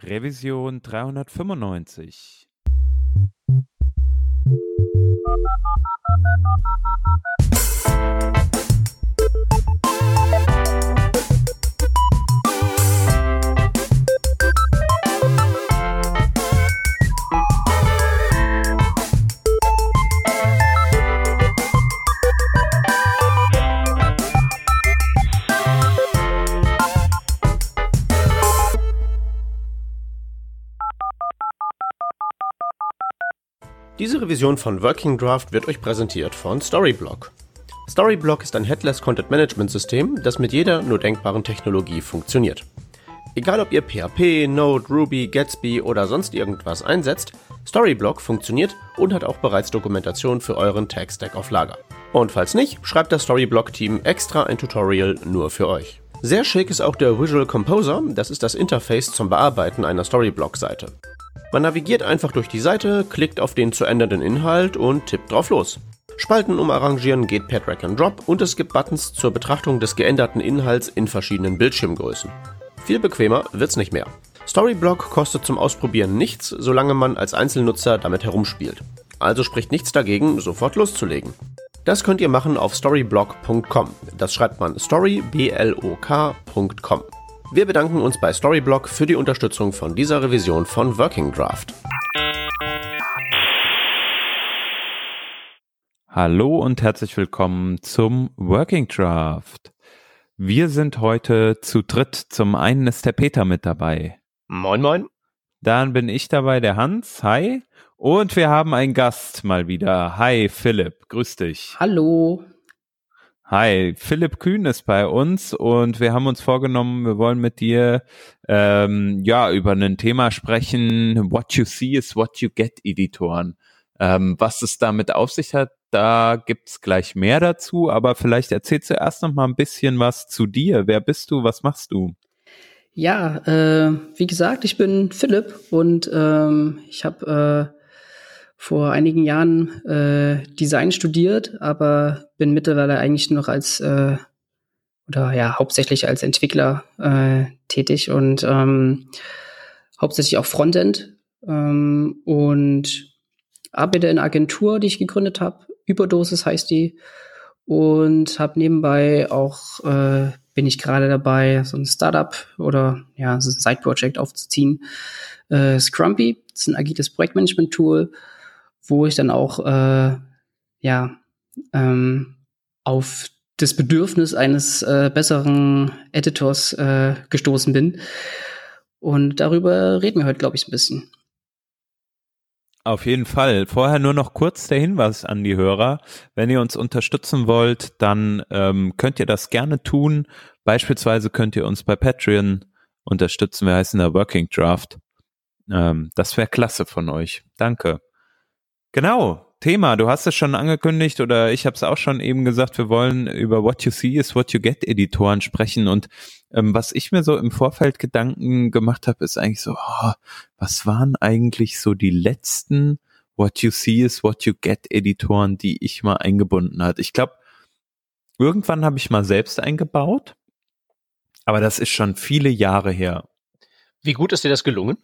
Revision 395. Diese Revision von Working Draft wird euch präsentiert von Storyblock. Storyblock ist ein Headless Content Management System, das mit jeder nur denkbaren Technologie funktioniert. Egal ob ihr PHP, Node, Ruby, Gatsby oder sonst irgendwas einsetzt, Storyblock funktioniert und hat auch bereits Dokumentation für euren Tech-Stack auf Lager. Und falls nicht, schreibt das Storyblock-Team extra ein Tutorial nur für euch. Sehr schick ist auch der Visual Composer, das ist das Interface zum Bearbeiten einer Storyblock-Seite. Man navigiert einfach durch die Seite, klickt auf den zu ändernden Inhalt und tippt drauf los. Spalten umarrangieren geht per Drag and Drop und es gibt Buttons zur Betrachtung des geänderten Inhalts in verschiedenen Bildschirmgrößen. Viel bequemer wird's nicht mehr. Storyblock kostet zum Ausprobieren nichts, solange man als Einzelnutzer damit herumspielt. Also spricht nichts dagegen, sofort loszulegen. Das könnt ihr machen auf storyblock.com. Das schreibt man storyblok.com. Wir bedanken uns bei Storyblock für die Unterstützung von dieser Revision von Working Draft. Hallo und herzlich willkommen zum Working Draft. Wir sind heute zu dritt. Zum einen ist der Peter mit dabei. Moin, moin. Dann bin ich dabei, der Hans. Hi. Und wir haben einen Gast mal wieder. Hi, Philipp. Grüß dich. Hallo. Hi, Philipp Kühn ist bei uns und wir haben uns vorgenommen, wir wollen mit dir ähm, ja über ein Thema sprechen. What you see is what you get Editoren. Ähm, was es damit auf sich hat, da gibt's gleich mehr dazu, aber vielleicht erzählst du erst noch mal ein bisschen was zu dir. Wer bist du? Was machst du? Ja, äh, wie gesagt, ich bin Philipp und ähm, ich habe äh, vor einigen Jahren äh, Design studiert, aber bin mittlerweile eigentlich noch als äh, oder ja hauptsächlich als Entwickler äh, tätig und ähm, hauptsächlich auch Frontend ähm, und arbeite in einer Agentur, die ich gegründet habe. Überdosis heißt die und habe nebenbei auch äh, bin ich gerade dabei, so ein Startup oder ja so ein Side-Project aufzuziehen. Äh, Scrumpy, ist ein agiles Projektmanagement-Tool wo ich dann auch äh, ja ähm, auf das Bedürfnis eines äh, besseren Editors äh, gestoßen bin. Und darüber reden wir heute, glaube ich, ein bisschen. Auf jeden Fall. Vorher nur noch kurz der Hinweis an die Hörer. Wenn ihr uns unterstützen wollt, dann ähm, könnt ihr das gerne tun. Beispielsweise könnt ihr uns bei Patreon unterstützen. Wir heißen da Working Draft. Ähm, das wäre klasse von euch. Danke. Genau, Thema. Du hast es schon angekündigt oder ich habe es auch schon eben gesagt, wir wollen über What You See is What You Get Editoren sprechen. Und ähm, was ich mir so im Vorfeld Gedanken gemacht habe, ist eigentlich so, oh, was waren eigentlich so die letzten What You See is What You Get Editoren, die ich mal eingebunden hat? Ich glaube, irgendwann habe ich mal selbst eingebaut, aber das ist schon viele Jahre her. Wie gut ist dir das gelungen?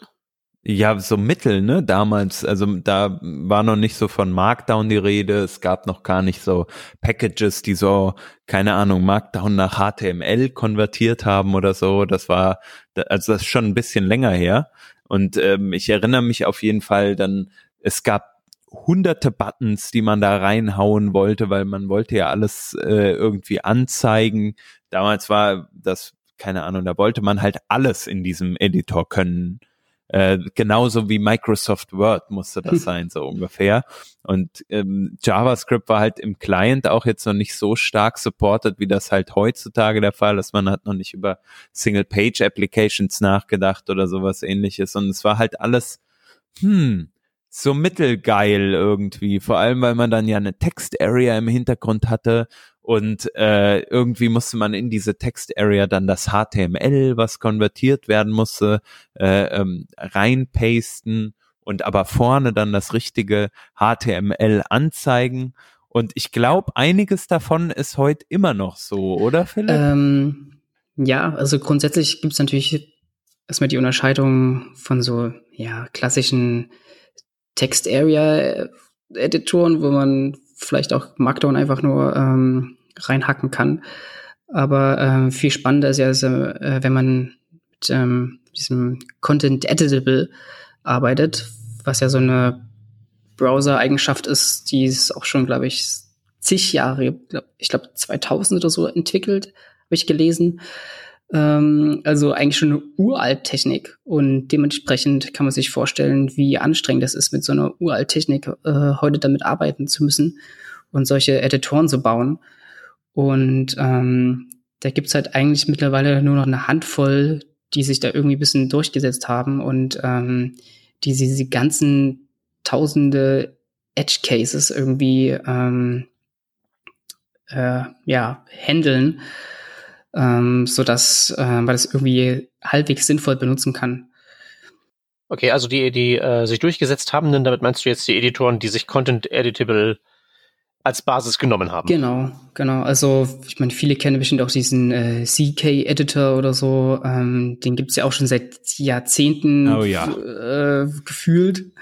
Ja, so Mittel, ne? Damals, also da war noch nicht so von Markdown die Rede. Es gab noch gar nicht so Packages, die so, keine Ahnung, Markdown nach HTML konvertiert haben oder so. Das war, also das ist schon ein bisschen länger her. Und ähm, ich erinnere mich auf jeden Fall dann, es gab hunderte Buttons, die man da reinhauen wollte, weil man wollte ja alles äh, irgendwie anzeigen. Damals war das, keine Ahnung, da wollte man halt alles in diesem Editor können äh, genauso wie Microsoft Word musste das sein, so ungefähr. Und ähm, JavaScript war halt im Client auch jetzt noch nicht so stark supported, wie das halt heutzutage der Fall ist. Man hat noch nicht über Single-Page-Applications nachgedacht oder sowas ähnliches. Und es war halt alles, hm, so mittelgeil irgendwie. Vor allem, weil man dann ja eine Text-Area im Hintergrund hatte und äh, irgendwie musste man in diese Text-Area dann das HTML, was konvertiert werden musste, äh, ähm, reinpasten und aber vorne dann das richtige HTML anzeigen. Und ich glaube, einiges davon ist heute immer noch so, oder Philipp? Ähm, ja, also grundsätzlich gibt es natürlich erstmal die Unterscheidung von so ja klassischen Text Area Editoren, wo man vielleicht auch Markdown einfach nur ähm, reinhacken kann. Aber äh, viel spannender ist ja, also, äh, wenn man mit ähm, diesem Content Editable arbeitet, was ja so eine Browser-Eigenschaft ist, die es auch schon, glaube ich, zig Jahre, ich glaube 2000 oder so entwickelt, habe ich gelesen. Ähm, also eigentlich schon eine uralt Technik und dementsprechend kann man sich vorstellen, wie anstrengend es ist, mit so einer uralt Technik äh, heute damit arbeiten zu müssen und solche Editoren zu bauen. Und ähm, da gibt's halt eigentlich mittlerweile nur noch eine Handvoll, die sich da irgendwie ein bisschen durchgesetzt haben und ähm, die diese ganzen tausende Edge Cases irgendwie ähm, äh, ja handeln, ähm, so dass äh, man das irgendwie halbwegs sinnvoll benutzen kann. Okay, also die, die äh, sich durchgesetzt haben, denn damit meinst du jetzt die Editoren, die sich Content Editable als Basis genommen haben. Genau, genau. Also ich meine, viele kennen bestimmt auch diesen äh, CK-Editor oder so. Ähm, den gibt's ja auch schon seit Jahrzehnten oh, ja. äh, gefühlt.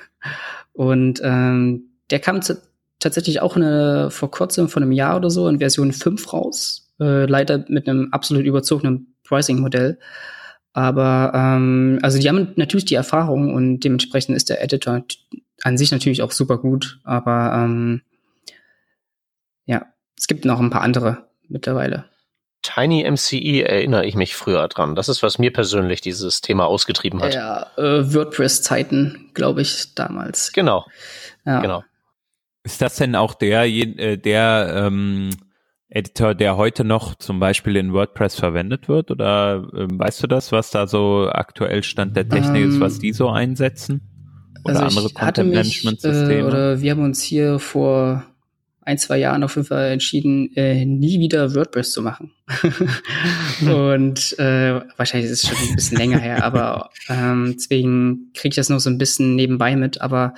Und ähm, der kam tatsächlich auch eine, vor kurzem, vor einem Jahr oder so, in Version 5 raus. Äh, leider mit einem absolut überzogenen Pricing-Modell. Aber ähm, also die haben natürlich die Erfahrung und dementsprechend ist der Editor an sich natürlich auch super gut. Aber ähm, ja, es gibt noch ein paar andere mittlerweile. Tiny MCE erinnere ich mich früher dran. Das ist, was mir persönlich dieses Thema ausgetrieben hat. Ja, äh, WordPress-Zeiten, glaube ich, damals. Genau. Ja. Genau. Ist das denn auch der, äh, der ähm, Editor, der heute noch zum Beispiel in WordPress verwendet wird? Oder ähm, weißt du das, was da so aktuell Stand der Technik ähm, ist, was die so einsetzen? Oder also andere Content-Management-Systeme? Äh, oder wir haben uns hier vor ein, zwei Jahren auf jeden Fall entschieden, äh, nie wieder WordPress zu machen. und äh, wahrscheinlich ist es schon ein bisschen länger her, aber ähm, deswegen kriege ich das noch so ein bisschen nebenbei mit. Aber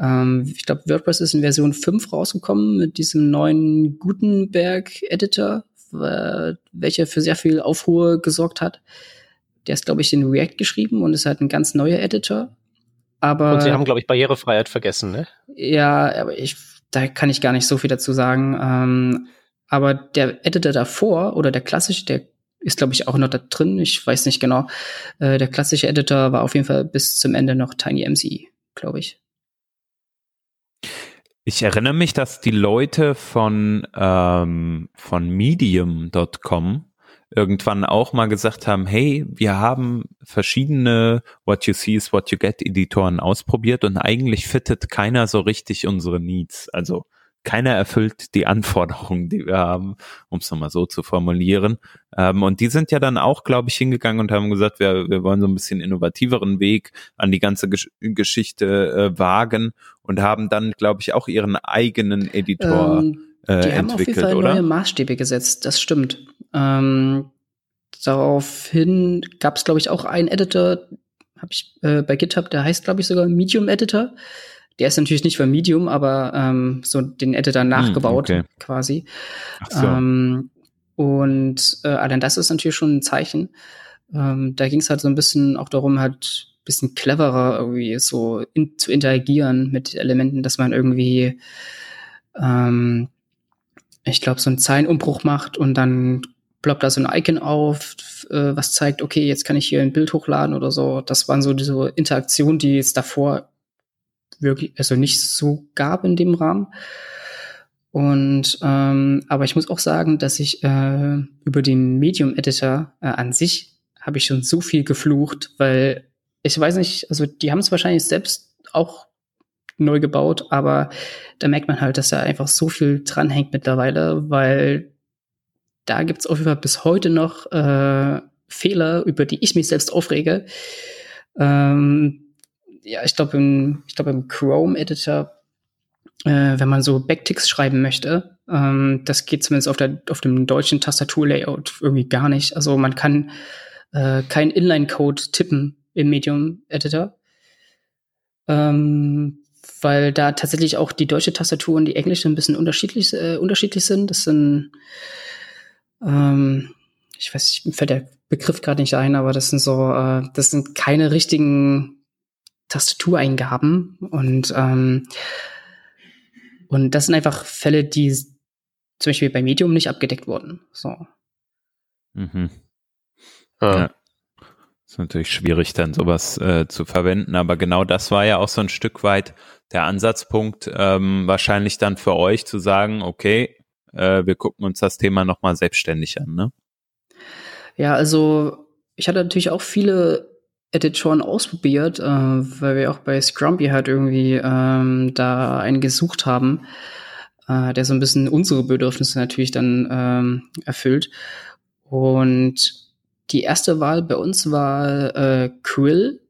ähm, ich glaube, WordPress ist in Version 5 rausgekommen mit diesem neuen Gutenberg-Editor, welcher für sehr viel Aufruhr gesorgt hat. Der ist, glaube ich, in React geschrieben und ist halt ein ganz neuer Editor. Aber, und sie haben, glaube ich, Barrierefreiheit vergessen, ne? Ja, aber ich da kann ich gar nicht so viel dazu sagen. Ähm, aber der Editor davor oder der klassische, der ist, glaube ich, auch noch da drin. Ich weiß nicht genau. Äh, der klassische Editor war auf jeden Fall bis zum Ende noch TinyMCE, glaube ich. Ich erinnere mich, dass die Leute von, ähm, von Medium.com irgendwann auch mal gesagt haben, hey, wir haben verschiedene What You See is What You Get Editoren ausprobiert und eigentlich fittet keiner so richtig unsere Needs. Also keiner erfüllt die Anforderungen, die wir haben, um es nochmal so zu formulieren. Ähm, und die sind ja dann auch, glaube ich, hingegangen und haben gesagt, wir, wir wollen so ein bisschen innovativeren Weg an die ganze Gesch Geschichte äh, wagen und haben dann, glaube ich, auch ihren eigenen Editor ähm, äh, die haben auf jeden Fall oder? neue Maßstäbe gesetzt, das stimmt. Ähm, daraufhin gab es, glaube ich, auch einen Editor, habe ich äh, bei GitHub, der heißt, glaube ich, sogar Medium Editor. Der ist natürlich nicht für Medium, aber ähm, so den Editor hm, nachgebaut okay. quasi. Ach so. Ähm, und äh, allein das ist natürlich schon ein Zeichen. Ähm, da ging es halt so ein bisschen auch darum, halt bisschen cleverer irgendwie so in, zu interagieren mit Elementen, dass man irgendwie ähm, ich glaube, so einen Zeilenumbruch macht und dann ploppt da so ein Icon auf, äh, was zeigt, okay, jetzt kann ich hier ein Bild hochladen oder so. Das waren so diese Interaktionen, die es davor wirklich, also nicht so gab in dem Rahmen. Und ähm, aber ich muss auch sagen, dass ich äh, über den Medium-Editor äh, an sich habe ich schon so viel geflucht, weil ich weiß nicht, also die haben es wahrscheinlich selbst auch neu gebaut, aber da merkt man halt, dass da einfach so viel dranhängt mittlerweile, weil da gibt's auf jeden Fall bis heute noch äh, Fehler, über die ich mich selbst aufrege. Ähm, ja, ich glaube im, ich glaube im Chrome-Editor, äh, wenn man so Backticks schreiben möchte, ähm, das geht zumindest auf, der, auf dem deutschen Tastaturlayout irgendwie gar nicht. Also man kann äh, kein Inline-Code tippen im Medium-Editor. Ähm, weil da tatsächlich auch die deutsche Tastatur und die englische ein bisschen unterschiedlich, äh, unterschiedlich sind. Das sind, ähm, ich weiß mir fällt der Begriff gerade nicht ein, aber das sind so, äh, das sind keine richtigen Tastatureingaben und ähm, und das sind einfach Fälle, die zum Beispiel bei Medium nicht abgedeckt wurden. So. Mhm. Ja. ja. Ist natürlich schwierig, dann sowas äh, zu verwenden, aber genau das war ja auch so ein Stück weit der Ansatzpunkt, ähm, wahrscheinlich dann für euch zu sagen, okay, äh, wir gucken uns das Thema nochmal selbstständig an, ne? Ja, also ich hatte natürlich auch viele Editoren ausprobiert, äh, weil wir auch bei Scrumpy halt irgendwie ähm, da einen gesucht haben, äh, der so ein bisschen unsere Bedürfnisse natürlich dann ähm, erfüllt. Und die erste Wahl bei uns war äh, Quill,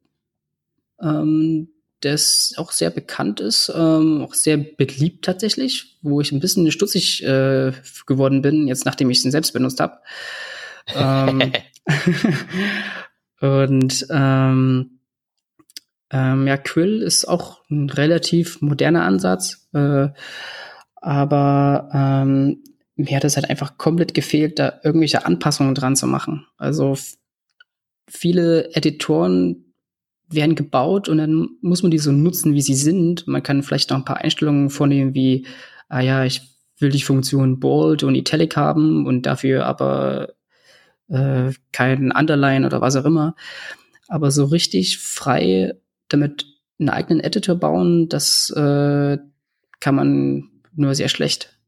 ähm, das auch sehr bekannt ist, ähm, auch sehr beliebt tatsächlich, wo ich ein bisschen stutzig äh, geworden bin, jetzt nachdem ich es selbst benutzt habe. ähm, und ähm, ähm, ja, Quill ist auch ein relativ moderner Ansatz, äh, aber ähm, mir hat es halt einfach komplett gefehlt, da irgendwelche Anpassungen dran zu machen. Also viele Editoren werden gebaut und dann muss man die so nutzen, wie sie sind. Man kann vielleicht noch ein paar Einstellungen vornehmen, wie, ah ja, ich will die Funktion Bold und Italic haben und dafür aber äh, kein Underline oder was auch immer. Aber so richtig frei damit einen eigenen Editor bauen, das äh, kann man nur sehr schlecht.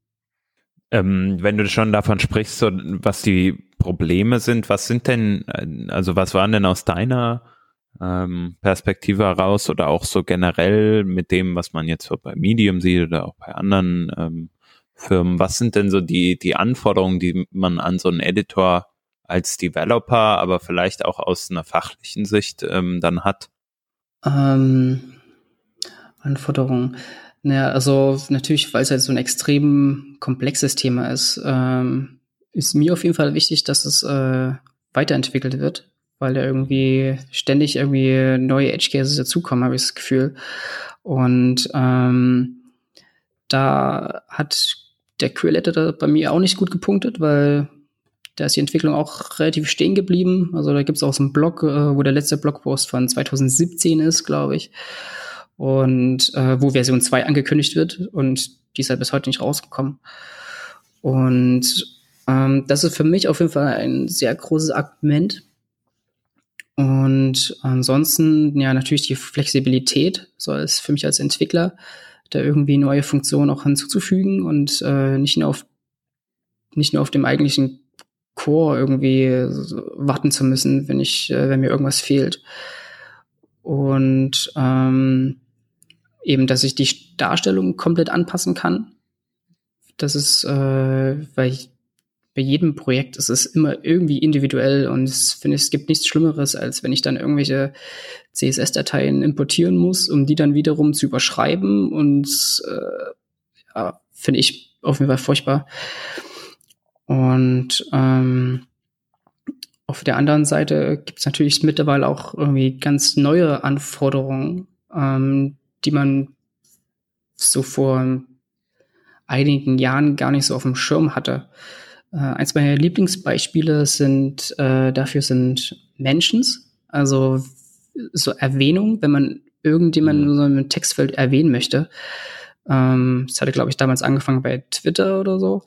Ähm, wenn du schon davon sprichst, so, was die Probleme sind, was sind denn, äh, also was waren denn aus deiner ähm, Perspektive heraus oder auch so generell mit dem, was man jetzt so bei Medium sieht oder auch bei anderen ähm, Firmen, was sind denn so die, die Anforderungen, die man an so einen Editor als Developer, aber vielleicht auch aus einer fachlichen Sicht ähm, dann hat? Ähm, Anforderungen. Naja, also natürlich, weil es halt so ein extrem komplexes Thema ist, ähm, ist mir auf jeden Fall wichtig, dass es äh, weiterentwickelt wird, weil da irgendwie ständig irgendwie neue Edge Cases dazukommen, habe ich das Gefühl. Und ähm, da hat der Quill Editor bei mir auch nicht gut gepunktet, weil da ist die Entwicklung auch relativ stehen geblieben. Also da gibt es auch so einen Blog, äh, wo der letzte Blogpost von 2017 ist, glaube ich und äh, wo Version 2 angekündigt wird und die ist halt bis heute nicht rausgekommen. Und ähm, das ist für mich auf jeden Fall ein sehr großes Argument. Und ansonsten, ja, natürlich die Flexibilität, so ist für mich als Entwickler, da irgendwie neue Funktionen auch hinzuzufügen und äh, nicht nur auf nicht nur auf dem eigentlichen Core irgendwie warten zu müssen, wenn ich, äh, wenn mir irgendwas fehlt. Und ähm, eben, dass ich die Darstellung komplett anpassen kann. Das ist, äh, weil ich, bei jedem Projekt ist es immer irgendwie individuell und ich finde, es gibt nichts Schlimmeres, als wenn ich dann irgendwelche CSS-Dateien importieren muss, um die dann wiederum zu überschreiben und äh, ja, finde ich auf jeden Fall furchtbar. Und ähm, auf der anderen Seite gibt es natürlich mittlerweile auch irgendwie ganz neue Anforderungen, ähm, die man so vor einigen Jahren gar nicht so auf dem Schirm hatte. Äh, eins meiner Lieblingsbeispiele sind äh, dafür sind Mentions, also so Erwähnung, wenn man irgendjemanden in so einem Textfeld erwähnen möchte. Ähm, das hatte, glaube ich, damals angefangen bei Twitter oder so,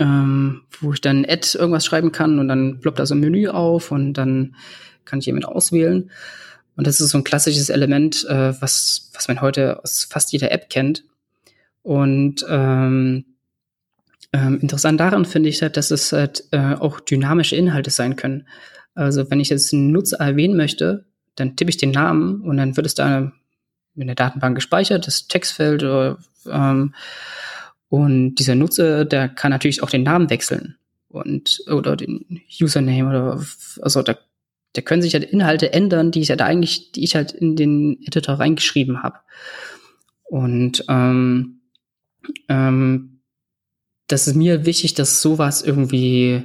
ähm, wo ich dann Ad irgendwas schreiben kann und dann ploppt da so ein Menü auf und dann kann ich jemanden auswählen. Und das ist so ein klassisches Element, äh, was, was man heute aus fast jeder App kennt. Und ähm, ähm, interessant daran finde ich halt, dass es halt äh, auch dynamische Inhalte sein können. Also wenn ich jetzt einen Nutzer erwähnen möchte, dann tippe ich den Namen und dann wird es da in der Datenbank gespeichert, das Textfeld oder, ähm, und dieser Nutzer, der kann natürlich auch den Namen wechseln und oder den Username oder also da da können sich halt Inhalte ändern, die ich halt eigentlich, die ich halt in den Editor reingeschrieben habe. Und ähm, ähm, das ist mir wichtig, dass sowas irgendwie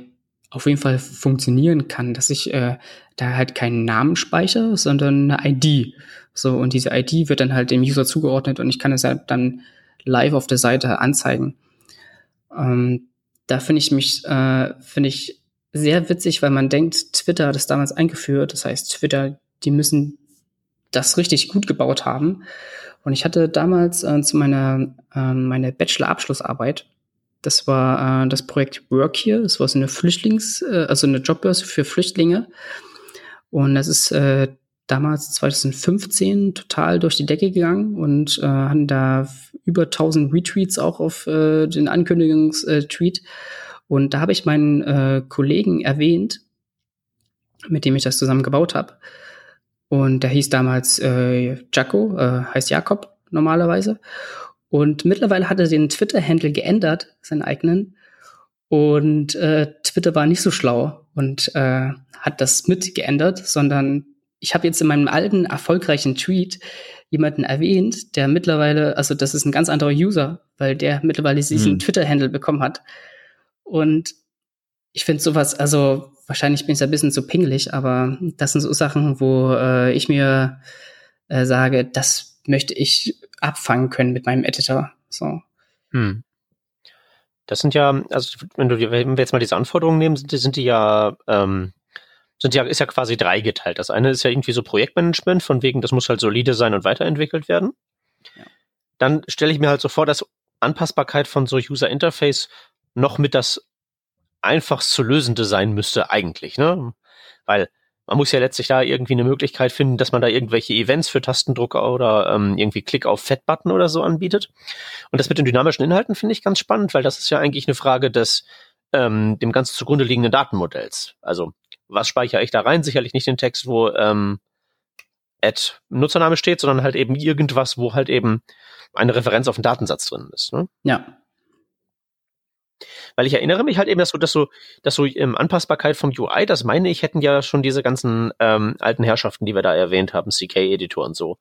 auf jeden Fall funktionieren kann, dass ich äh, da halt keinen Namen speichere, sondern eine ID. So, und diese ID wird dann halt dem User zugeordnet und ich kann es halt dann live auf der Seite anzeigen. Ähm, da finde ich mich, äh, finde ich sehr witzig, weil man denkt, Twitter hat es damals eingeführt. Das heißt, Twitter, die müssen das richtig gut gebaut haben. Und ich hatte damals äh, zu meiner äh, meine Bachelor-Abschlussarbeit, das war äh, das Projekt Work Here. Das war so eine Flüchtlings-, äh, also eine Jobbörse für Flüchtlinge. Und das ist äh, damals 2015 total durch die Decke gegangen und äh, hatten da über 1000 Retweets auch auf äh, den Ankündigungstweet. Und da habe ich meinen äh, Kollegen erwähnt, mit dem ich das zusammen gebaut habe. Und der hieß damals äh, Jaco, äh, heißt Jakob normalerweise. Und mittlerweile hat er den Twitter-Handle geändert, seinen eigenen. Und äh, Twitter war nicht so schlau und äh, hat das mitgeändert, sondern ich habe jetzt in meinem alten erfolgreichen Tweet jemanden erwähnt, der mittlerweile, also das ist ein ganz anderer User, weil der mittlerweile diesen hm. Twitter-Handle bekommen hat. Und ich finde sowas, also wahrscheinlich bin ich ein bisschen zu pingelig, aber das sind so Sachen, wo äh, ich mir äh, sage, das möchte ich abfangen können mit meinem Editor. So. Hm. Das sind ja, also wenn du wenn wir jetzt mal diese Anforderungen nehmen, sind die, sind die ja ähm, sind ja, ist ja quasi dreigeteilt. Das eine ist ja irgendwie so Projektmanagement, von wegen, das muss halt solide sein und weiterentwickelt werden. Ja. Dann stelle ich mir halt so vor, dass Anpassbarkeit von so User Interface noch mit das einfachst zu lösende sein müsste eigentlich, ne? Weil man muss ja letztlich da irgendwie eine Möglichkeit finden, dass man da irgendwelche Events für Tastendrucker oder ähm, irgendwie Klick auf Fat-Button oder so anbietet. Und das mit den dynamischen Inhalten finde ich ganz spannend, weil das ist ja eigentlich eine Frage des ähm, dem ganz zugrunde liegenden Datenmodells. Also was speichere ich da rein? Sicherlich nicht den Text, wo ähm, Add Nutzername steht, sondern halt eben irgendwas, wo halt eben eine Referenz auf den Datensatz drin ist. Ne? Ja. Weil ich erinnere mich halt eben, dass so, dass so, dass so ähm, Anpassbarkeit vom UI, das meine ich, hätten ja schon diese ganzen ähm, alten Herrschaften, die wir da erwähnt haben, CK-Editor und so.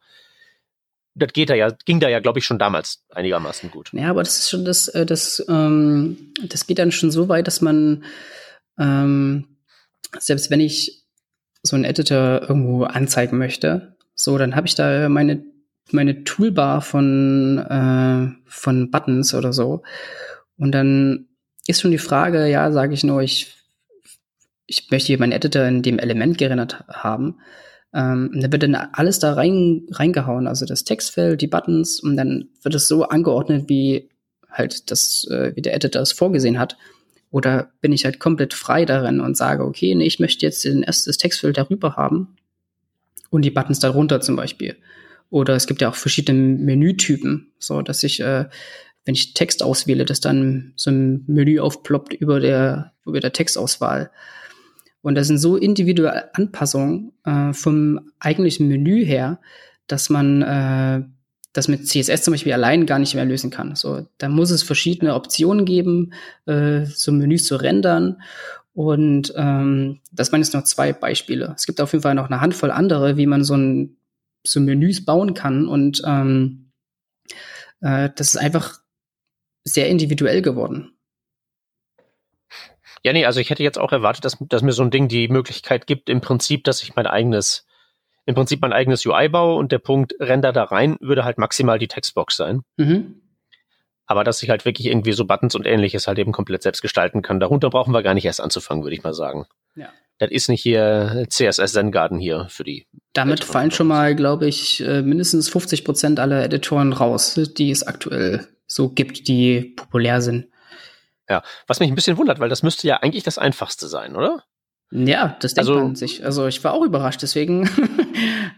Das geht da ja, ging da ja, glaube ich, schon damals einigermaßen gut. Ja, aber das ist schon das, äh, das, ähm, das geht dann schon so weit, dass man ähm, selbst wenn ich so einen Editor irgendwo anzeigen möchte, so, dann habe ich da meine, meine Toolbar von, äh, von Buttons oder so. Und dann ist schon die Frage, ja, sage ich nur, ich, ich möchte hier meinen Editor in dem Element gerendert haben. Ähm, da wird dann alles da rein, reingehauen, also das Textfeld, die Buttons, und dann wird es so angeordnet, wie halt das, äh, wie der Editor es vorgesehen hat. Oder bin ich halt komplett frei darin und sage, okay, nee, ich möchte jetzt den erstes Textfeld darüber haben und die Buttons darunter zum Beispiel. Oder es gibt ja auch verschiedene Menütypen, so dass ich, äh, wenn ich Text auswähle, dass dann so ein Menü aufploppt über der, über der Textauswahl. Und das sind so individuelle Anpassungen äh, vom eigentlichen Menü her, dass man äh, das mit CSS zum Beispiel allein gar nicht mehr lösen kann. So, da muss es verschiedene Optionen geben, äh, so Menüs zu rendern. Und ähm, das waren jetzt noch zwei Beispiele. Es gibt auf jeden Fall noch eine Handvoll andere, wie man so ein so Menüs bauen kann. Und ähm, äh, das ist einfach sehr individuell geworden. Ja, nee, also ich hätte jetzt auch erwartet, dass, dass mir so ein Ding die Möglichkeit gibt, im Prinzip, dass ich mein eigenes im Prinzip mein eigenes UI baue und der Punkt Render da rein würde halt maximal die Textbox sein. Mhm. Aber dass ich halt wirklich irgendwie so Buttons und ähnliches halt eben komplett selbst gestalten kann. Darunter brauchen wir gar nicht erst anzufangen, würde ich mal sagen. Ja. Das ist nicht hier CSS Zen Garden hier für die. Damit Editoren fallen schon mal, glaube ich, äh, mindestens 50 Prozent aller Editoren raus, die es aktuell so gibt, die populär sind. Ja, was mich ein bisschen wundert, weil das müsste ja eigentlich das einfachste sein, oder? Ja, das denkt also, man sich. Also ich war auch überrascht, deswegen.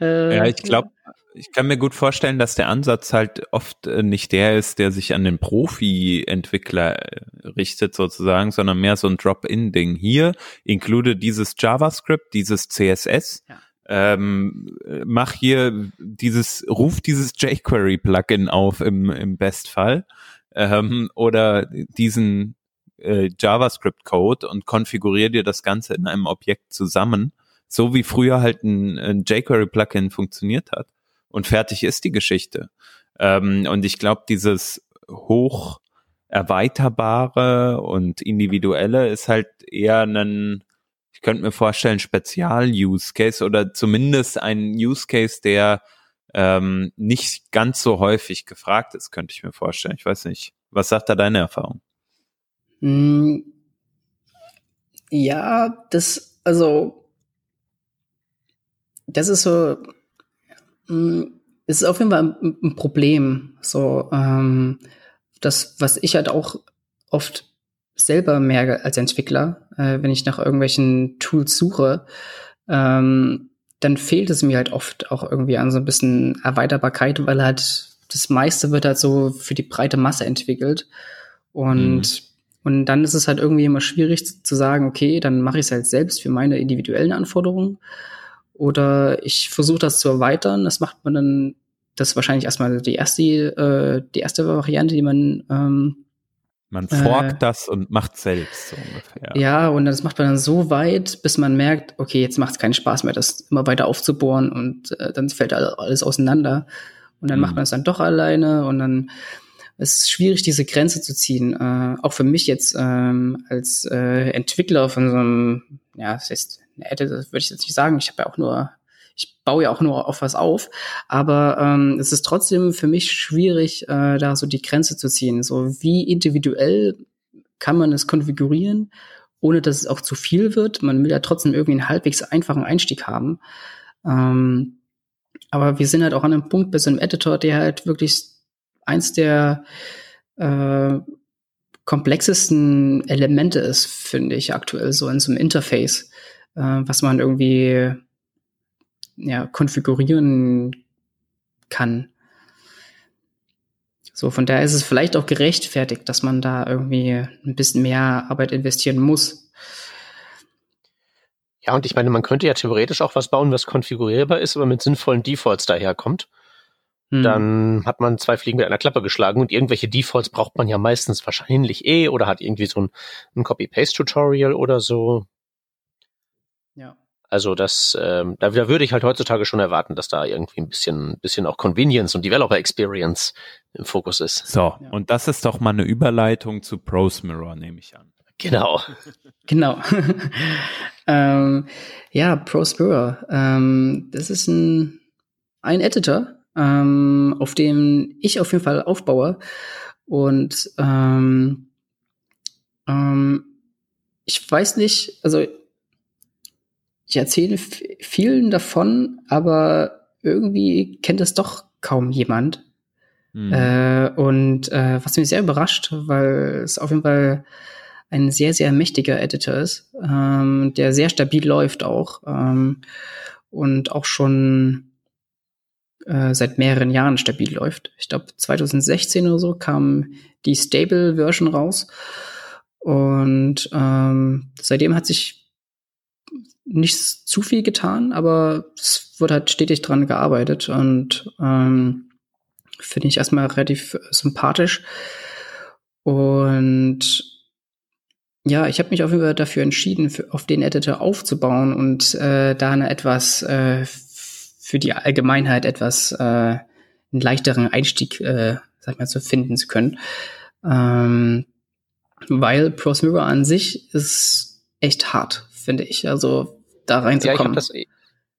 äh, ja, ich glaube, ich kann mir gut vorstellen, dass der Ansatz halt oft äh, nicht der ist, der sich an den Profi-Entwickler äh, richtet sozusagen, sondern mehr so ein Drop-in-Ding. Hier include dieses JavaScript, dieses CSS. Ja. Ähm, mach hier dieses, ruf dieses jQuery-Plugin auf im, im Bestfall. Ähm, oder diesen äh, JavaScript-Code und konfiguriere dir das Ganze in einem Objekt zusammen, so wie früher halt ein, ein jQuery-Plugin funktioniert hat. Und fertig ist die Geschichte. Ähm, und ich glaube, dieses hoch erweiterbare und individuelle ist halt eher ein, ich könnte mir vorstellen, Spezial-Use-Case oder zumindest ein Use-Case, der ähm, nicht ganz so häufig gefragt ist, könnte ich mir vorstellen. Ich weiß nicht. Was sagt da deine Erfahrung? Hm, Ja, das, also, das ist so, hm, es ist auf jeden Fall ein, ein Problem. So, ähm, das, was ich halt auch oft selber merke als Entwickler, äh, wenn ich nach irgendwelchen Tools suche, ähm, dann fehlt es mir halt oft auch irgendwie an so ein bisschen Erweiterbarkeit, weil halt das meiste wird halt so für die breite Masse entwickelt. Und, mhm. und dann ist es halt irgendwie immer schwierig zu sagen, okay, dann mache ich es halt selbst für meine individuellen Anforderungen. Oder ich versuche das zu erweitern. Das macht man dann, das ist wahrscheinlich erstmal die erste, äh, die erste Variante, die man ähm, man forkt äh, das und macht selbst so ungefähr. Ja, und das macht man dann so weit, bis man merkt, okay, jetzt macht es keinen Spaß mehr, das immer weiter aufzubohren und äh, dann fällt alles auseinander. Und dann mhm. macht man es dann doch alleine und dann ist es schwierig, diese Grenze zu ziehen. Äh, auch für mich jetzt ähm, als äh, Entwickler von so einem, ja, das heißt, das würde ich jetzt nicht sagen, ich habe ja auch nur ich baue ja auch nur auf was auf, aber ähm, es ist trotzdem für mich schwierig, äh, da so die Grenze zu ziehen. So wie individuell kann man es konfigurieren, ohne dass es auch zu viel wird. Man will ja trotzdem irgendwie einen halbwegs einfachen Einstieg haben. Ähm, aber wir sind halt auch an einem Punkt bei so einem Editor, der halt wirklich eins der äh, komplexesten Elemente ist, finde ich aktuell so in so einem Interface, äh, was man irgendwie ja, konfigurieren kann. So, von daher ist es vielleicht auch gerechtfertigt, dass man da irgendwie ein bisschen mehr Arbeit investieren muss. Ja, und ich meine, man könnte ja theoretisch auch was bauen, was konfigurierbar ist, aber mit sinnvollen Defaults daherkommt. Hm. Dann hat man zwei Fliegen mit einer Klappe geschlagen und irgendwelche Defaults braucht man ja meistens wahrscheinlich eh oder hat irgendwie so ein, ein Copy-Paste-Tutorial oder so. Ja. Also das, ähm, da, da würde ich halt heutzutage schon erwarten, dass da irgendwie ein bisschen, bisschen auch Convenience und Developer Experience im Fokus ist. So, ja. und das ist doch mal eine Überleitung zu Prose Mirror, nehme ich an. Genau. genau. ähm, ja, Prose Mirror. Ähm, das ist ein, ein Editor, ähm, auf dem ich auf jeden Fall aufbaue. Und ähm, ähm, ich weiß nicht, also ich erzähle vielen davon, aber irgendwie kennt es doch kaum jemand. Mhm. Äh, und äh, was mich sehr überrascht, weil es auf jeden Fall ein sehr, sehr mächtiger Editor ist, ähm, der sehr stabil läuft auch ähm, und auch schon äh, seit mehreren Jahren stabil läuft. Ich glaube, 2016 oder so kam die Stable-Version raus und ähm, seitdem hat sich nicht zu viel getan, aber es wird halt stetig dran gearbeitet und ähm, finde ich erstmal relativ sympathisch. Und ja, ich habe mich auf jeden Fall dafür entschieden, für, auf den Editor aufzubauen und äh, da eine etwas äh, für die Allgemeinheit etwas äh, einen leichteren Einstieg, äh, sag ich mal, zu finden zu können. Ähm, weil Prose Mirror an sich ist echt hart, finde ich. Also da reinzukommen. Ja,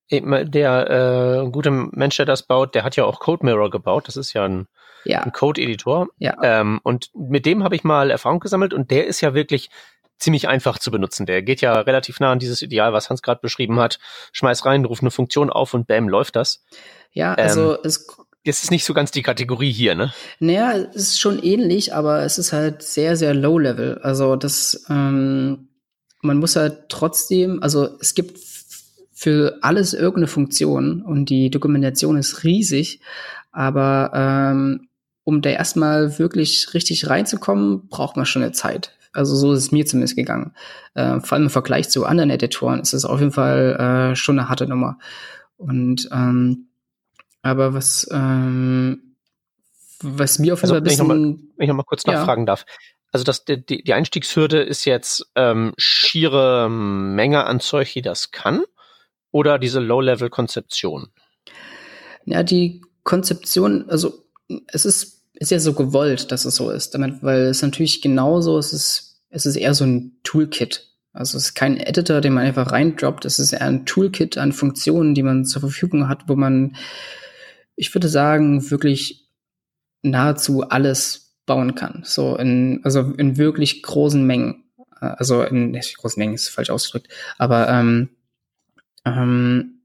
ich das, der äh, gute Mensch, der das baut, der hat ja auch Code Mirror gebaut. Das ist ja ein, ja. ein Code-Editor. Ja. Ähm, und mit dem habe ich mal Erfahrung gesammelt und der ist ja wirklich ziemlich einfach zu benutzen. Der geht ja relativ nah an dieses Ideal, was Hans gerade beschrieben hat. Schmeiß rein, ruf eine Funktion auf und bam, läuft das. Ja, also ähm, es das ist nicht so ganz die Kategorie hier, ne? Naja, es ist schon ähnlich, aber es ist halt sehr, sehr low level. Also das, ähm, man muss halt trotzdem, also es gibt für alles irgendeine Funktion und die Dokumentation ist riesig, aber ähm, um da erstmal wirklich richtig reinzukommen, braucht man schon eine Zeit. Also so ist es mir zumindest gegangen. Äh, vor allem im Vergleich zu anderen Editoren ist es auf jeden Fall äh, schon eine harte Nummer. Und ähm, aber was ähm, was mir auf jeden also, Fall ein bisschen, wenn ich nochmal noch, mal kurz nachfragen ja. darf also das, die, die Einstiegshürde ist jetzt ähm, schiere Menge an Zeug, die das kann, oder diese Low-Level-Konzeption? Ja, die Konzeption, also es ist, ist ja so gewollt, dass es so ist, damit, weil es natürlich genauso, es ist, es ist eher so ein Toolkit. Also es ist kein Editor, den man einfach reindroppt, es ist eher ein Toolkit an Funktionen, die man zur Verfügung hat, wo man, ich würde sagen, wirklich nahezu alles bauen kann. So in, also in wirklich großen Mengen. Äh, also in großen Mengen ist falsch ausgedrückt. Aber ähm, ähm,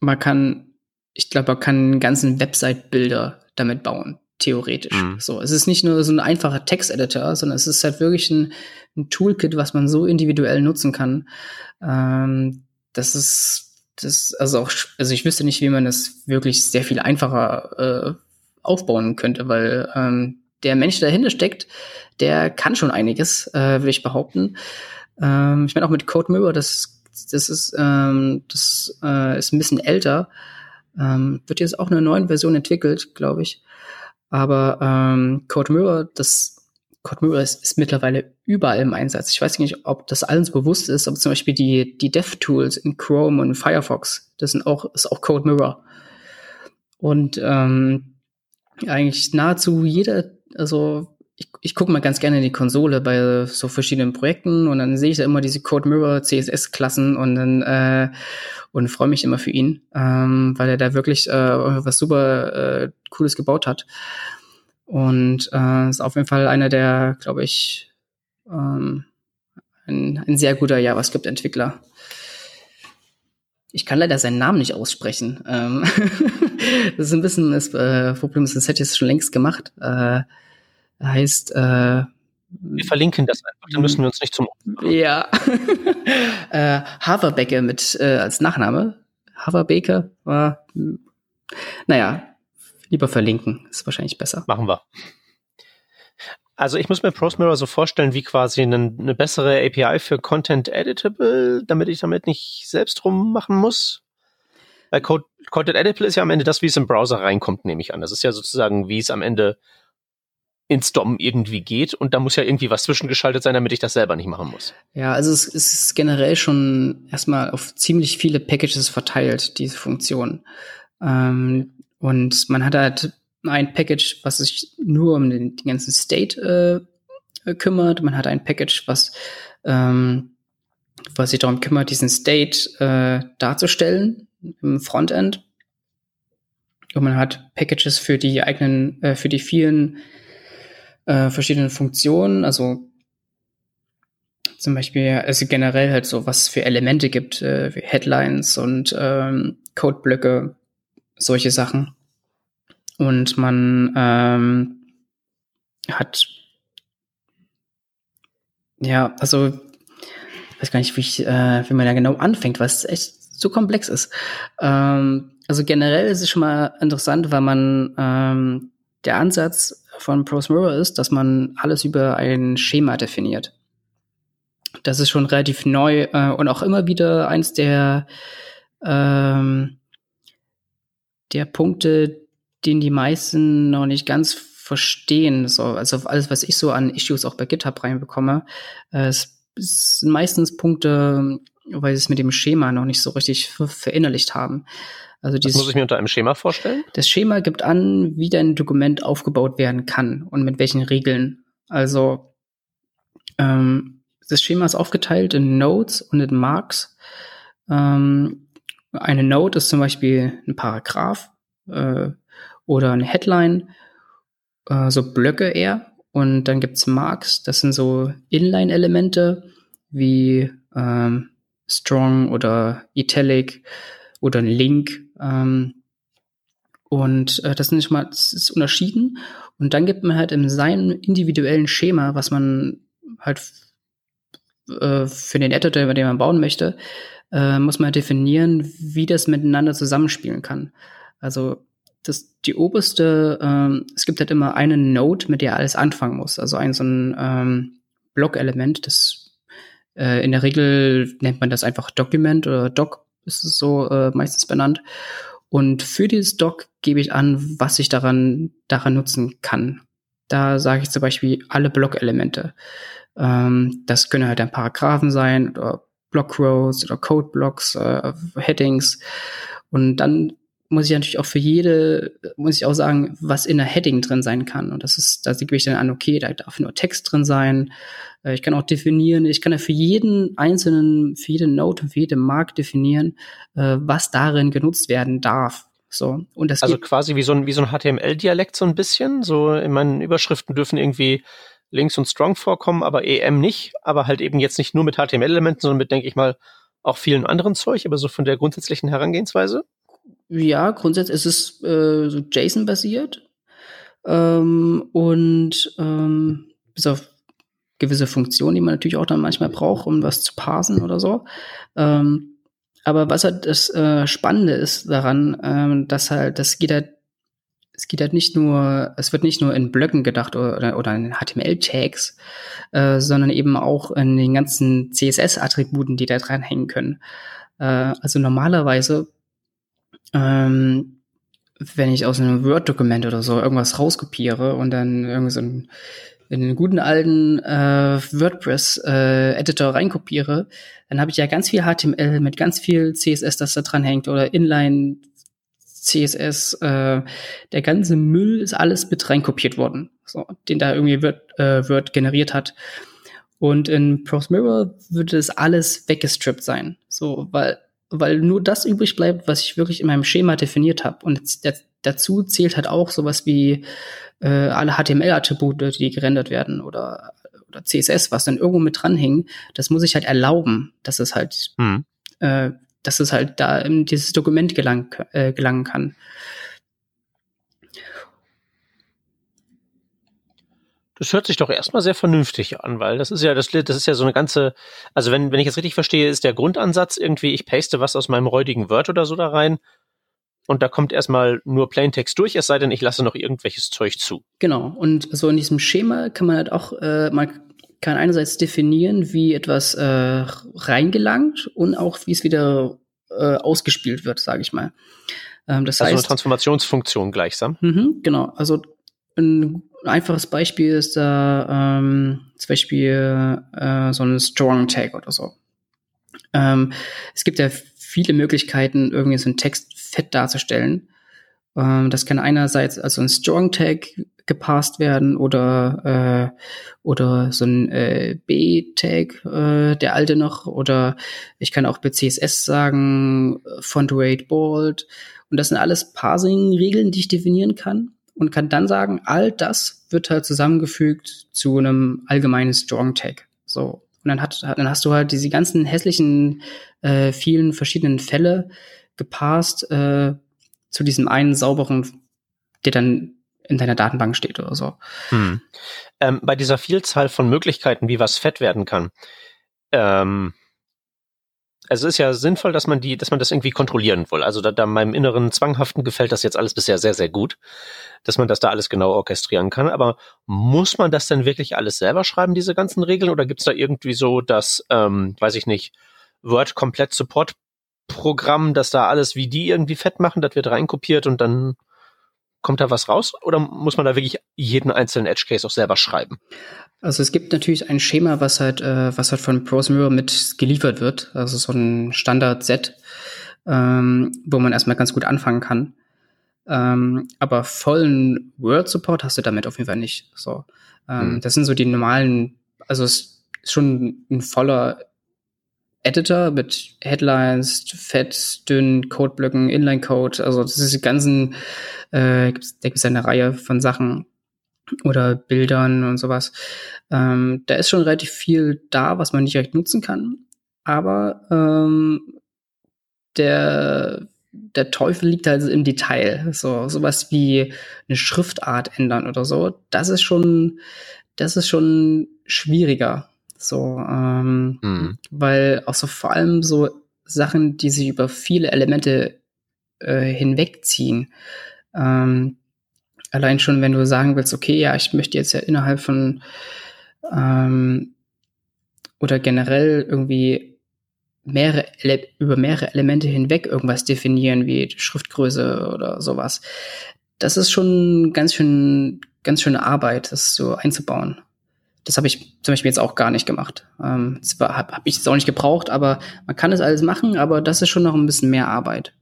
man kann, ich glaube, man kann ganzen Website-Bilder damit bauen, theoretisch. Mhm. So, es ist nicht nur so ein einfacher Text-Editor, sondern es ist halt wirklich ein, ein, Toolkit, was man so individuell nutzen kann. Ähm, das ist das, also auch, also ich wüsste nicht, wie man das wirklich sehr viel einfacher äh, aufbauen könnte, weil ähm, der Mensch, der dahinter steckt, der kann schon einiges, äh, will ich behaupten. Ähm, ich meine auch mit Code Mirror, das, das ist, ähm, das äh, ist ein bisschen älter. Ähm, wird jetzt auch eine neue Version entwickelt, glaube ich. Aber ähm, Code Mirror, das Code Mirror ist, ist mittlerweile überall im Einsatz. Ich weiß nicht, ob das allen so bewusst ist, aber zum Beispiel die, die DevTools in Chrome und Firefox, das sind auch, ist auch Code Mirror. Und ähm, eigentlich nahezu jeder, also ich, ich gucke mal ganz gerne in die Konsole bei so verschiedenen Projekten und dann sehe ich da immer diese Code Mirror CSS-Klassen und dann äh, und freue mich immer für ihn, ähm, weil er da wirklich äh, was super äh, Cooles gebaut hat. Und äh, ist auf jeden Fall einer der, glaube ich, ähm, ein, ein sehr guter JavaScript-Entwickler. Ich kann leider seinen Namen nicht aussprechen. Ähm das ist ein bisschen das äh, Problem, das hätte ich jetzt schon längst gemacht. Äh, heißt äh, wir verlinken das einfach, dann müssen wir uns nicht zum. Ja. äh, Haverbecker mit äh, als Nachname. Haverbecker war, naja, lieber verlinken. Ist wahrscheinlich besser. Machen wir. Also ich muss mir ProseMirror so vorstellen wie quasi eine, eine bessere API für Content Editable, damit ich damit nicht selbst rummachen muss. Weil Code, Content Editable ist ja am Ende das, wie es im Browser reinkommt, nehme ich an. Das ist ja sozusagen, wie es am Ende ins DOM irgendwie geht und da muss ja irgendwie was zwischengeschaltet sein, damit ich das selber nicht machen muss. Ja, also es, ist generell schon erstmal auf ziemlich viele Packages verteilt, diese Funktion. Ähm, und man hat halt ein Package, was sich nur um den, den ganzen State äh, kümmert. Man hat ein Package, was, ähm, was sich darum kümmert, diesen State äh, darzustellen im Frontend. Und man hat Packages für die eigenen, äh, für die vielen äh, verschiedenen Funktionen, also zum Beispiel, also generell halt so, was für Elemente gibt, äh, wie Headlines und ähm, Codeblöcke, solche Sachen. Und man ähm, hat ja, also ich weiß gar nicht, wie, ich, äh, wie man da genau anfängt, was echt so komplex ist. Ähm, also generell ist es schon mal interessant, weil man ähm, der Ansatz von Prose Mirror ist, dass man alles über ein Schema definiert. Das ist schon relativ neu äh, und auch immer wieder eins der ähm, der Punkte, den die meisten noch nicht ganz verstehen. So, also alles, was ich so an Issues auch bei GitHub reinbekomme, äh, sind meistens Punkte, weil sie es mit dem Schema noch nicht so richtig verinnerlicht haben. Also dieses, was muss ich mir unter einem Schema vorstellen? Das Schema gibt an, wie dein Dokument aufgebaut werden kann und mit welchen Regeln. Also ähm, das Schema ist aufgeteilt in Nodes und in Marks. Ähm, eine Note ist zum Beispiel ein Paragraph äh, oder eine Headline, äh, so Blöcke eher. Und dann gibt's Marks, das sind so Inline-Elemente wie ähm, Strong oder Italic oder ein Link. Ähm, und äh, das, sind mal, das ist unterschieden. Und dann gibt man halt in seinem individuellen Schema, was man halt äh, für den Editor, den man bauen möchte, äh, muss man definieren, wie das miteinander zusammenspielen kann. Also das, die oberste, ähm, es gibt halt immer eine Node, mit der alles anfangen muss. Also ein so ein ähm, Block-Element, das äh, in der Regel nennt man das einfach Document oder Doc ist es so äh, meistens benannt. Und für dieses Doc gebe ich an, was ich daran, daran nutzen kann. Da sage ich zum Beispiel alle Block-Elemente. Ähm, das können halt dann Paragraphen sein oder Block-Rows oder Code-Blocks, äh, Headings. Und dann muss ich natürlich auch für jede, muss ich auch sagen, was in der Heading drin sein kann. Und das ist, da gebe ich dann an, okay, da darf nur Text drin sein. Äh, ich kann auch definieren, ich kann ja für jeden einzelnen, für jede Note und für jede Mark definieren, äh, was darin genutzt werden darf. So. Und das also quasi wie so ein, wie so ein HTML-Dialekt so ein bisschen. So in meinen Überschriften dürfen irgendwie Links und Strong vorkommen, aber EM nicht, aber halt eben jetzt nicht nur mit HTML-Elementen, sondern mit, denke ich mal, auch vielen anderen Zeug, aber so von der grundsätzlichen Herangehensweise? Ja, grundsätzlich ist es äh, so JSON-basiert ähm, und ähm, bis auf gewisse Funktionen, die man natürlich auch dann manchmal braucht, um was zu parsen oder so. Ähm, aber was halt das äh, Spannende ist daran, ähm, dass halt, das geht halt, es geht halt nicht nur, es wird nicht nur in Blöcken gedacht oder, oder in HTML-Tags, äh, sondern eben auch in den ganzen CSS-Attributen, die da dranhängen können. Äh, also normalerweise, ähm, wenn ich aus einem Word-Dokument oder so irgendwas rauskopiere und dann irgendwie so ein in den guten alten äh, WordPress-Editor äh, reinkopiere, dann habe ich ja ganz viel HTML mit ganz viel CSS, das da dran hängt oder Inline CSS. Äh, der ganze Müll ist alles mit reinkopiert worden, so, den da irgendwie Word, äh, Word generiert hat. Und in Prose Mirror würde das alles weggestrippt sein, so weil weil nur das übrig bleibt, was ich wirklich in meinem Schema definiert habe. Und dazu zählt halt auch sowas wie äh, alle HTML-Attribute, die gerendert werden oder, oder CSS, was dann irgendwo mit dranhängen, das muss ich halt erlauben, dass es halt, mhm. äh, dass es halt da in dieses Dokument gelang, äh, gelangen kann. Das hört sich doch erstmal sehr vernünftig an, weil das ist ja das, das ist ja so eine ganze, also wenn, wenn ich es richtig verstehe, ist der Grundansatz irgendwie, ich paste was aus meinem räudigen Word oder so da rein und da kommt erstmal nur Plaintext durch, es sei denn, ich lasse noch irgendwelches Zeug zu. Genau. Und so in diesem Schema kann man halt auch, äh, man kann einerseits definieren, wie etwas äh, reingelangt und auch, wie es wieder äh, ausgespielt wird, sage ich mal. Ähm, das also heißt, eine Transformationsfunktion gleichsam. Mhm, genau. Also ein einfaches Beispiel ist da ähm, zum Beispiel äh, so ein Strong Tag oder so. Ähm, es gibt ja viele Möglichkeiten, irgendwie so einen Text fett darzustellen. Ähm, das kann einerseits als so ein Strong Tag gepasst werden oder äh, oder so ein äh, B-Tag, äh, der alte noch, oder ich kann auch bei CSS sagen, Font Weight Bold. Und das sind alles Parsing-Regeln, die ich definieren kann und kann dann sagen, all das wird halt zusammengefügt zu einem allgemeinen Strong Tag. So. Und dann, hat, dann hast du halt diese ganzen hässlichen, äh, vielen verschiedenen Fälle gepasst äh, zu diesem einen sauberen, der dann in deiner Datenbank steht oder so. Hm. Ähm, bei dieser Vielzahl von Möglichkeiten, wie was fett werden kann, ähm, also ist ja sinnvoll, dass man die, dass man das irgendwie kontrollieren will. Also da, da meinem inneren Zwanghaften gefällt das jetzt alles bisher sehr, sehr gut, dass man das da alles genau orchestrieren kann. Aber muss man das denn wirklich alles selber schreiben, diese ganzen Regeln? Oder gibt's da irgendwie so das, ähm, weiß ich nicht, Word komplett Support Programm, dass da alles wie die irgendwie fett machen, das wird reinkopiert und dann kommt da was raus? Oder muss man da wirklich jeden einzelnen Edge Case auch selber schreiben? Also es gibt natürlich ein Schema, was halt, äh, was halt von Prose Mirror mit geliefert wird. Also so ein Standard-Set, ähm, wo man erstmal ganz gut anfangen kann. Ähm, aber vollen Word-Support hast du damit auf jeden Fall nicht. So, ähm, hm. Das sind so die normalen, also es ist schon ein voller Editor mit Headlines, fett, dünn, Codeblöcken, Inline-Code. Also das ist die ganzen, äh, gibt's, da gibt es eine Reihe von Sachen, oder Bildern und sowas. Ähm, da ist schon relativ viel da, was man nicht direkt nutzen kann. Aber ähm, der, der Teufel liegt halt im Detail. So, sowas wie eine Schriftart ändern oder so. Das ist schon, das ist schon schwieriger. So, ähm, mhm. weil auch so vor allem so Sachen, die sich über viele Elemente äh, hinwegziehen. Ähm, allein schon, wenn du sagen willst, okay, ja, ich möchte jetzt ja innerhalb von ähm, oder generell irgendwie mehrere über mehrere Elemente hinweg irgendwas definieren, wie Schriftgröße oder sowas. Das ist schon ganz schön, ganz schöne Arbeit, das so einzubauen. Das habe ich zum Beispiel jetzt auch gar nicht gemacht. Ähm, zwar habe hab ich es auch nicht gebraucht, aber man kann es alles machen, aber das ist schon noch ein bisschen mehr Arbeit.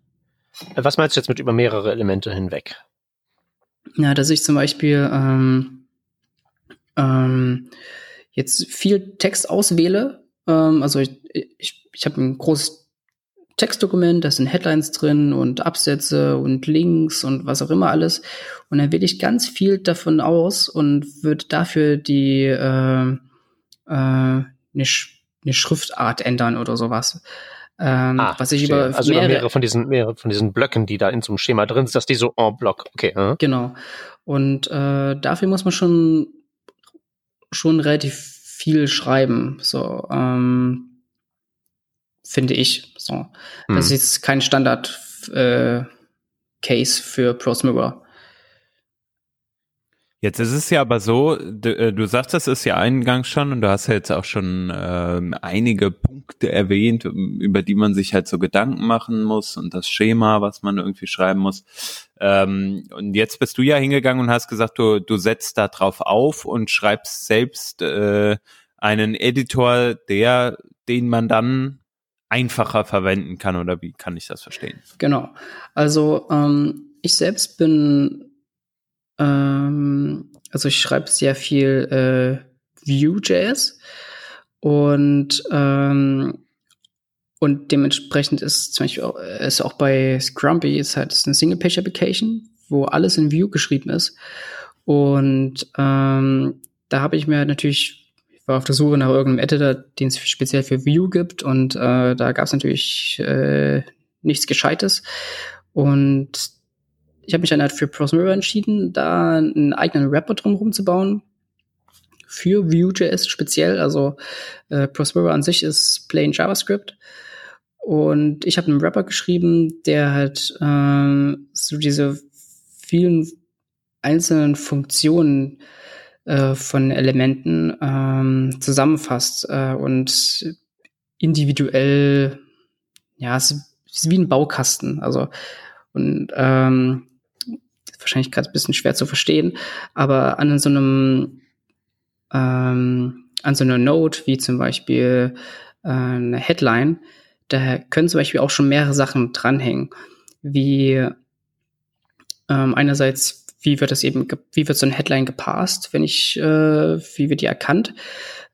Was meinst du jetzt mit über mehrere Elemente hinweg? Ja, dass ich zum Beispiel ähm, ähm, jetzt viel Text auswähle. Ähm, also ich, ich, ich habe ein großes Textdokument, da sind Headlines drin und Absätze und Links und was auch immer alles. Und dann wähle ich ganz viel davon aus und würde dafür die äh, äh, eine, Sch eine Schriftart ändern oder sowas. Ähm, ah, was ich über also mehrere, über mehrere von diesen mehrere von diesen Blöcken, die da in so einem Schema drin sind, dass die so en bloc. Okay. Uh. Genau. Und äh, dafür muss man schon schon relativ viel schreiben. So. Ähm, finde ich. So. Mhm. Das ist kein Standard äh, Case für Prosmirror. Jetzt ist es ja aber so, du, äh, du sagst, das ist ja eingangs schon und du hast ja jetzt auch schon ähm, einige Punkte erwähnt, über die man sich halt so Gedanken machen muss und das Schema, was man irgendwie schreiben muss. Ähm, und jetzt bist du ja hingegangen und hast gesagt, du, du setzt da drauf auf und schreibst selbst äh, einen Editor, der, den man dann einfacher verwenden kann oder wie kann ich das verstehen? Genau. Also ähm, ich selbst bin, ähm, also ich schreibe sehr viel äh, Vue.js und ähm, und dementsprechend ist zum Beispiel auch, ist auch bei Scrumpy ist halt eine Single-Page-Application, wo alles in Vue geschrieben ist. Und ähm, da habe ich mir natürlich war auf der Suche nach irgendeinem Editor, den es speziell für Vue gibt und äh, da gab es natürlich äh, nichts Gescheites. Und ich habe mich dann halt für Prosmira entschieden, da einen eigenen Wrapper drumherum zu bauen. Für Vue.js speziell. Also äh, Prosmira an sich ist plain JavaScript. Und ich habe einen Wrapper geschrieben, der halt äh, so diese vielen einzelnen Funktionen äh, von Elementen ähm, zusammenfasst äh, und individuell, ja, es ist wie ein Baukasten. Also und ähm, wahrscheinlich gerade ein bisschen schwer zu verstehen, aber an so einem ähm, an so einer Note wie zum Beispiel äh, eine Headline, da können zum Beispiel auch schon mehrere Sachen dranhängen, wie ähm, einerseits wie wird das eben, wie wird so ein Headline gepasst, wenn ich, äh, wie wird die erkannt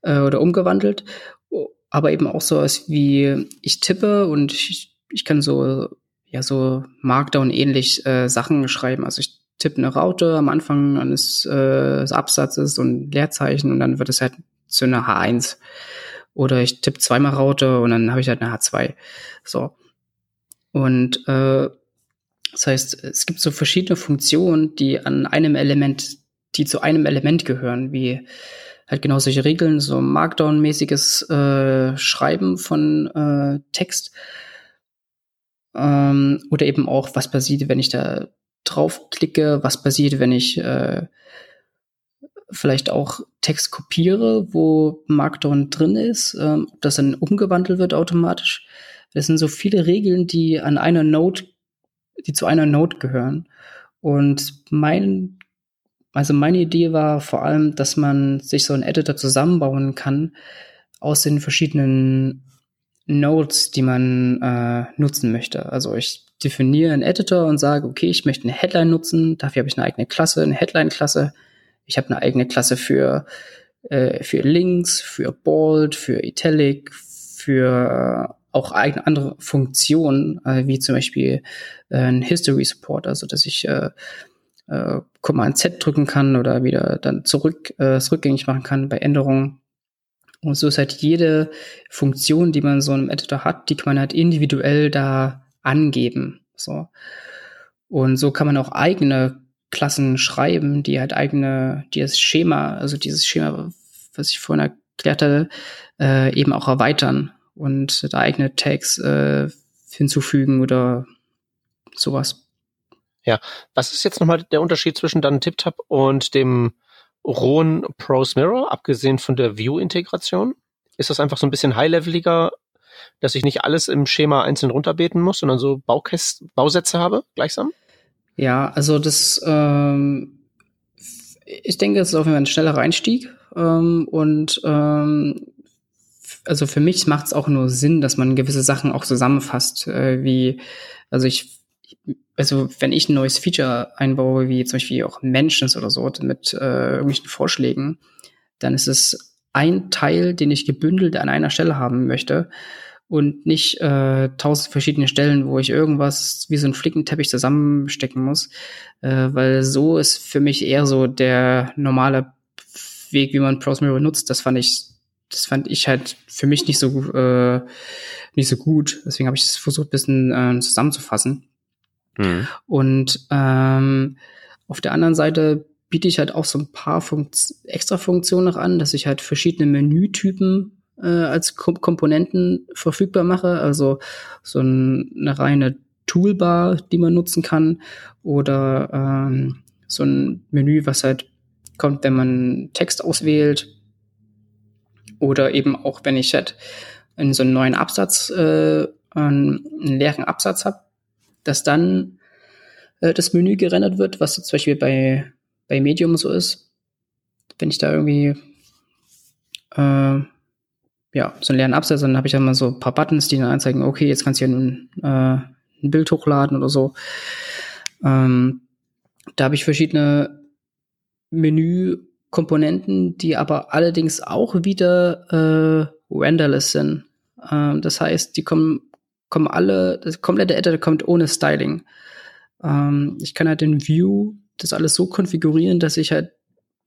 äh, oder umgewandelt, aber eben auch so was wie ich tippe und ich, ich kann so ja so Markdown ähnlich äh, Sachen schreiben. Also ich tippe eine Raute am Anfang eines äh, Absatzes und Leerzeichen und dann wird es halt zu einer H1 oder ich tippe zweimal Raute und dann habe ich halt eine H2. So und äh, das heißt, es gibt so verschiedene Funktionen, die an einem Element, die zu einem Element gehören, wie halt genau solche Regeln, so Markdown-mäßiges äh, Schreiben von äh, Text. Ähm, oder eben auch, was passiert, wenn ich da draufklicke, was passiert, wenn ich äh, vielleicht auch Text kopiere, wo Markdown drin ist, ähm, ob das dann umgewandelt wird automatisch. Das sind so viele Regeln, die an einer Node die zu einer Node gehören. Und mein, also meine Idee war vor allem, dass man sich so einen Editor zusammenbauen kann aus den verschiedenen Nodes, die man äh, nutzen möchte. Also ich definiere einen Editor und sage, okay, ich möchte eine Headline nutzen, dafür habe ich eine eigene Klasse, eine Headline-Klasse. Ich habe eine eigene Klasse für, äh, für Links, für Bold, für Italic, für auch eigene andere Funktionen, äh, wie zum Beispiel äh, ein History Support, also dass ich äh, äh, Command Z drücken kann oder wieder dann zurück äh, rückgängig machen kann bei Änderungen. Und so ist halt jede Funktion, die man so einem Editor hat, die kann man halt individuell da angeben. So. Und so kann man auch eigene Klassen schreiben, die halt eigene, die das Schema, also dieses Schema, was ich vorhin erklärt hatte, äh, eben auch erweitern und da eigene Tags äh, hinzufügen oder sowas. Ja, was ist jetzt nochmal der Unterschied zwischen dann TipTap und dem rohen Prose Mirror, abgesehen von der View-Integration? Ist das einfach so ein bisschen high-leveliger, dass ich nicht alles im Schema einzeln runterbeten muss, sondern so Baukäst Bausätze habe, gleichsam? Ja, also das, ähm, ich denke, es ist auf jeden Fall ein schneller Einstieg ähm, und ähm, also für mich macht es auch nur Sinn, dass man gewisse Sachen auch zusammenfasst, äh, wie, also ich, also wenn ich ein neues Feature einbaue, wie zum Beispiel auch Mentions oder so, mit äh, irgendwelchen Vorschlägen, dann ist es ein Teil, den ich gebündelt an einer Stelle haben möchte. und nicht äh, tausend verschiedene Stellen, wo ich irgendwas wie so ein Flickenteppich zusammenstecken muss, äh, weil so ist für mich eher so der normale Weg, wie man Prosmiro nutzt. Das fand ich, das fand ich halt für mich nicht so äh, nicht so gut. Deswegen habe ich es versucht, ein bisschen äh, zusammenzufassen. Mhm. Und ähm, auf der anderen Seite biete ich halt auch so ein paar Funkt extra Funktionen noch an, dass ich halt verschiedene Menütypen äh, als Kom Komponenten verfügbar mache. Also so ein, eine reine Toolbar, die man nutzen kann, oder ähm, so ein Menü, was halt kommt, wenn man Text auswählt, oder eben auch, wenn ich halt in so einen neuen Absatz, äh, einen leeren Absatz habe, dass dann äh, das Menü gerendert wird, was zum Beispiel bei, bei Medium so ist. Wenn ich da irgendwie äh, ja, so einen leeren Absatz, dann habe ich dann mal so ein paar Buttons, die dann anzeigen, okay, jetzt kannst du hier ein, äh, ein Bild hochladen oder so. Ähm, da habe ich verschiedene Menükomponenten, die aber allerdings auch wieder äh, renderless sind. Ähm, das heißt, die kommen, kommen alle, das komplette Editor kommt ohne Styling. Ähm, ich kann halt den View das alles so konfigurieren, dass ich halt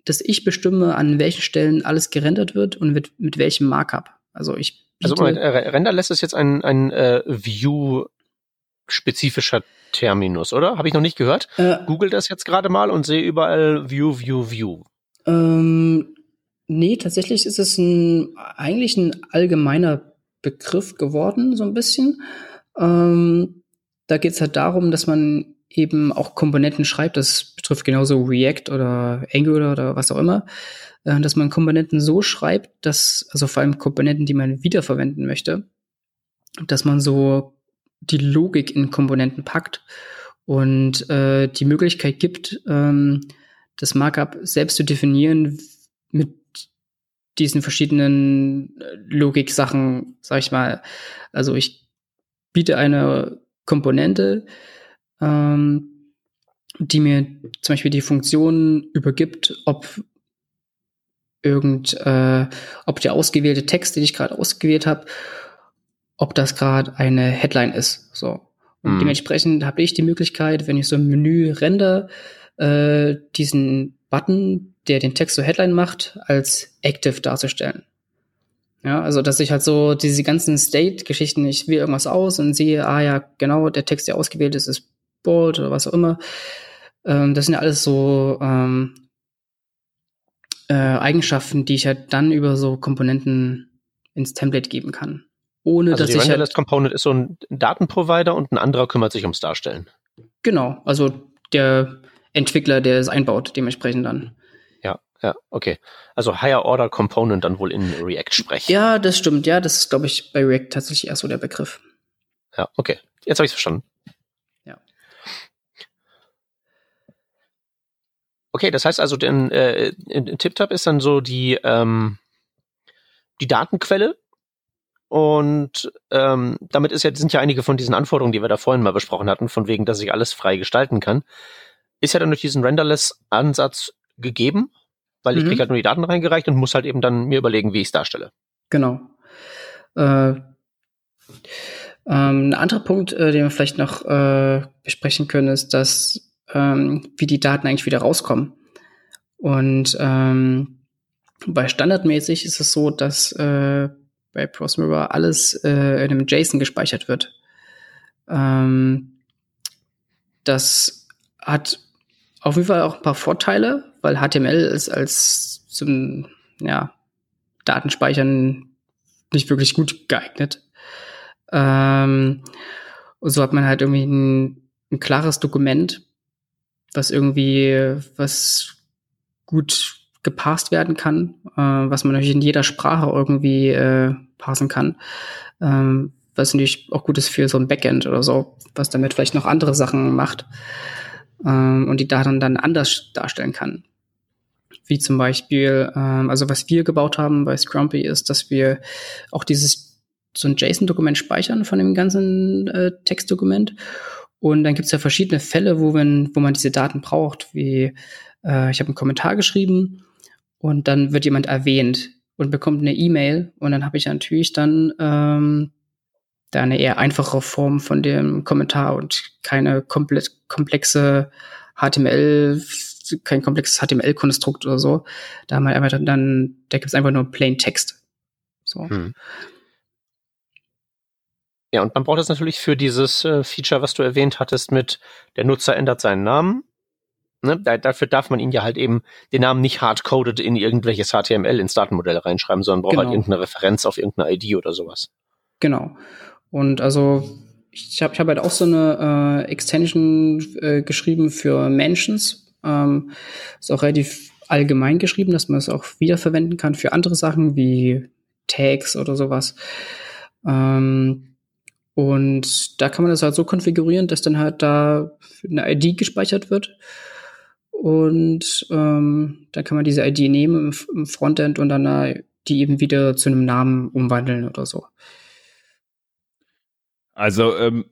dass ich bestimme, an welchen Stellen alles gerendert wird und mit, mit welchem Markup. Also ich Also Moment, äh, Renderless ist jetzt ein, ein äh, View-spezifischer Terminus, oder? Habe ich noch nicht gehört. Äh, Google das jetzt gerade mal und sehe überall View, View, View. Ähm, nee, tatsächlich ist es ein, eigentlich ein allgemeiner Begriff geworden, so ein bisschen. Ähm, da geht es halt darum, dass man eben auch Komponenten schreibt. Das betrifft genauso React oder Angular oder was auch immer, äh, dass man Komponenten so schreibt, dass, also vor allem Komponenten, die man wiederverwenden möchte, dass man so die Logik in Komponenten packt und äh, die Möglichkeit gibt, ähm, das Markup selbst zu definieren mit diesen verschiedenen äh, Logik-Sachen, sag ich mal. Also ich biete eine Komponente, ähm, die mir zum Beispiel die Funktion übergibt, ob irgend, äh, ob der ausgewählte Text, den ich gerade ausgewählt habe, ob das gerade eine Headline ist. So. Und mhm. dementsprechend habe ich die Möglichkeit, wenn ich so ein Menü render, äh, diesen Button, der den Text zur Headline macht, als active darzustellen. Ja, also dass ich halt so diese ganzen State-Geschichten, ich wähle irgendwas aus und sehe, ah ja, genau, der Text, der ausgewählt ist, ist bold oder was auch immer. Ähm, das sind ja alles so ähm, äh, Eigenschaften, die ich halt dann über so Komponenten ins Template geben kann. Ohne also dass die ich halt, Component ist so ein Datenprovider und ein anderer kümmert sich ums Darstellen. Genau, also der Entwickler, der es einbaut, dementsprechend dann. Ja, ja, okay. Also Higher Order Component dann wohl in React sprechen. Ja, das stimmt. Ja, das ist, glaube ich, bei React tatsächlich eher so der Begriff. Ja, okay. Jetzt habe ich verstanden. Okay, das heißt also, denn äh, TipTap ist dann so die ähm, die Datenquelle und ähm, damit ist ja sind ja einige von diesen Anforderungen, die wir da vorhin mal besprochen hatten, von wegen, dass ich alles frei gestalten kann, ist ja dann durch diesen Renderless-Ansatz gegeben, weil ich mhm. kriege halt nur die Daten reingereicht und muss halt eben dann mir überlegen, wie ich es darstelle. Genau. Äh, ähm, ein anderer Punkt, äh, den wir vielleicht noch äh, besprechen können, ist, dass ähm, wie die Daten eigentlich wieder rauskommen. Und ähm, bei standardmäßig ist es so, dass äh, bei Prosmira alles äh, in einem JSON gespeichert wird. Ähm, das hat auf jeden Fall auch ein paar Vorteile, weil HTML ist als zum ja, Datenspeichern nicht wirklich gut geeignet. Ähm, und so hat man halt irgendwie ein, ein klares Dokument, was irgendwie, was gut gepasst werden kann, äh, was man natürlich in jeder Sprache irgendwie äh, passen kann. Ähm, was natürlich auch gut ist für so ein Backend oder so, was damit vielleicht noch andere Sachen macht ähm, und die Daten dann anders darstellen kann. Wie zum Beispiel, ähm, also was wir gebaut haben bei Scrumpy ist, dass wir auch dieses so ein JSON-Dokument speichern von dem ganzen äh, Textdokument und dann gibt es ja verschiedene Fälle, wo man, wo man diese Daten braucht, wie äh, ich habe einen Kommentar geschrieben und dann wird jemand erwähnt und bekommt eine E-Mail und dann habe ich natürlich dann ähm, da eine eher einfache Form von dem Kommentar und keine komplett komplexe HTML, kein komplexes HTML-Konstrukt oder so. Da haben wir einfach dann, da gibt es einfach nur plain Text. So. Hm. Ja, und man braucht es natürlich für dieses äh, Feature, was du erwähnt hattest, mit der Nutzer ändert seinen Namen. Ne? Da, dafür darf man ihn ja halt eben den Namen nicht hardcoded in irgendwelches HTML ins Datenmodell reinschreiben, sondern braucht halt genau. halt irgendeine Referenz auf irgendeine ID oder sowas. Genau. Und also ich habe ich hab halt auch so eine äh, Extension äh, geschrieben für Mentions. Ähm, ist auch relativ allgemein geschrieben, dass man es auch wiederverwenden kann für andere Sachen wie Tags oder sowas. Ähm, und da kann man das halt so konfigurieren, dass dann halt da eine ID gespeichert wird. Und ähm, dann kann man diese ID nehmen im, im Frontend und dann die eben wieder zu einem Namen umwandeln oder so. Also ähm,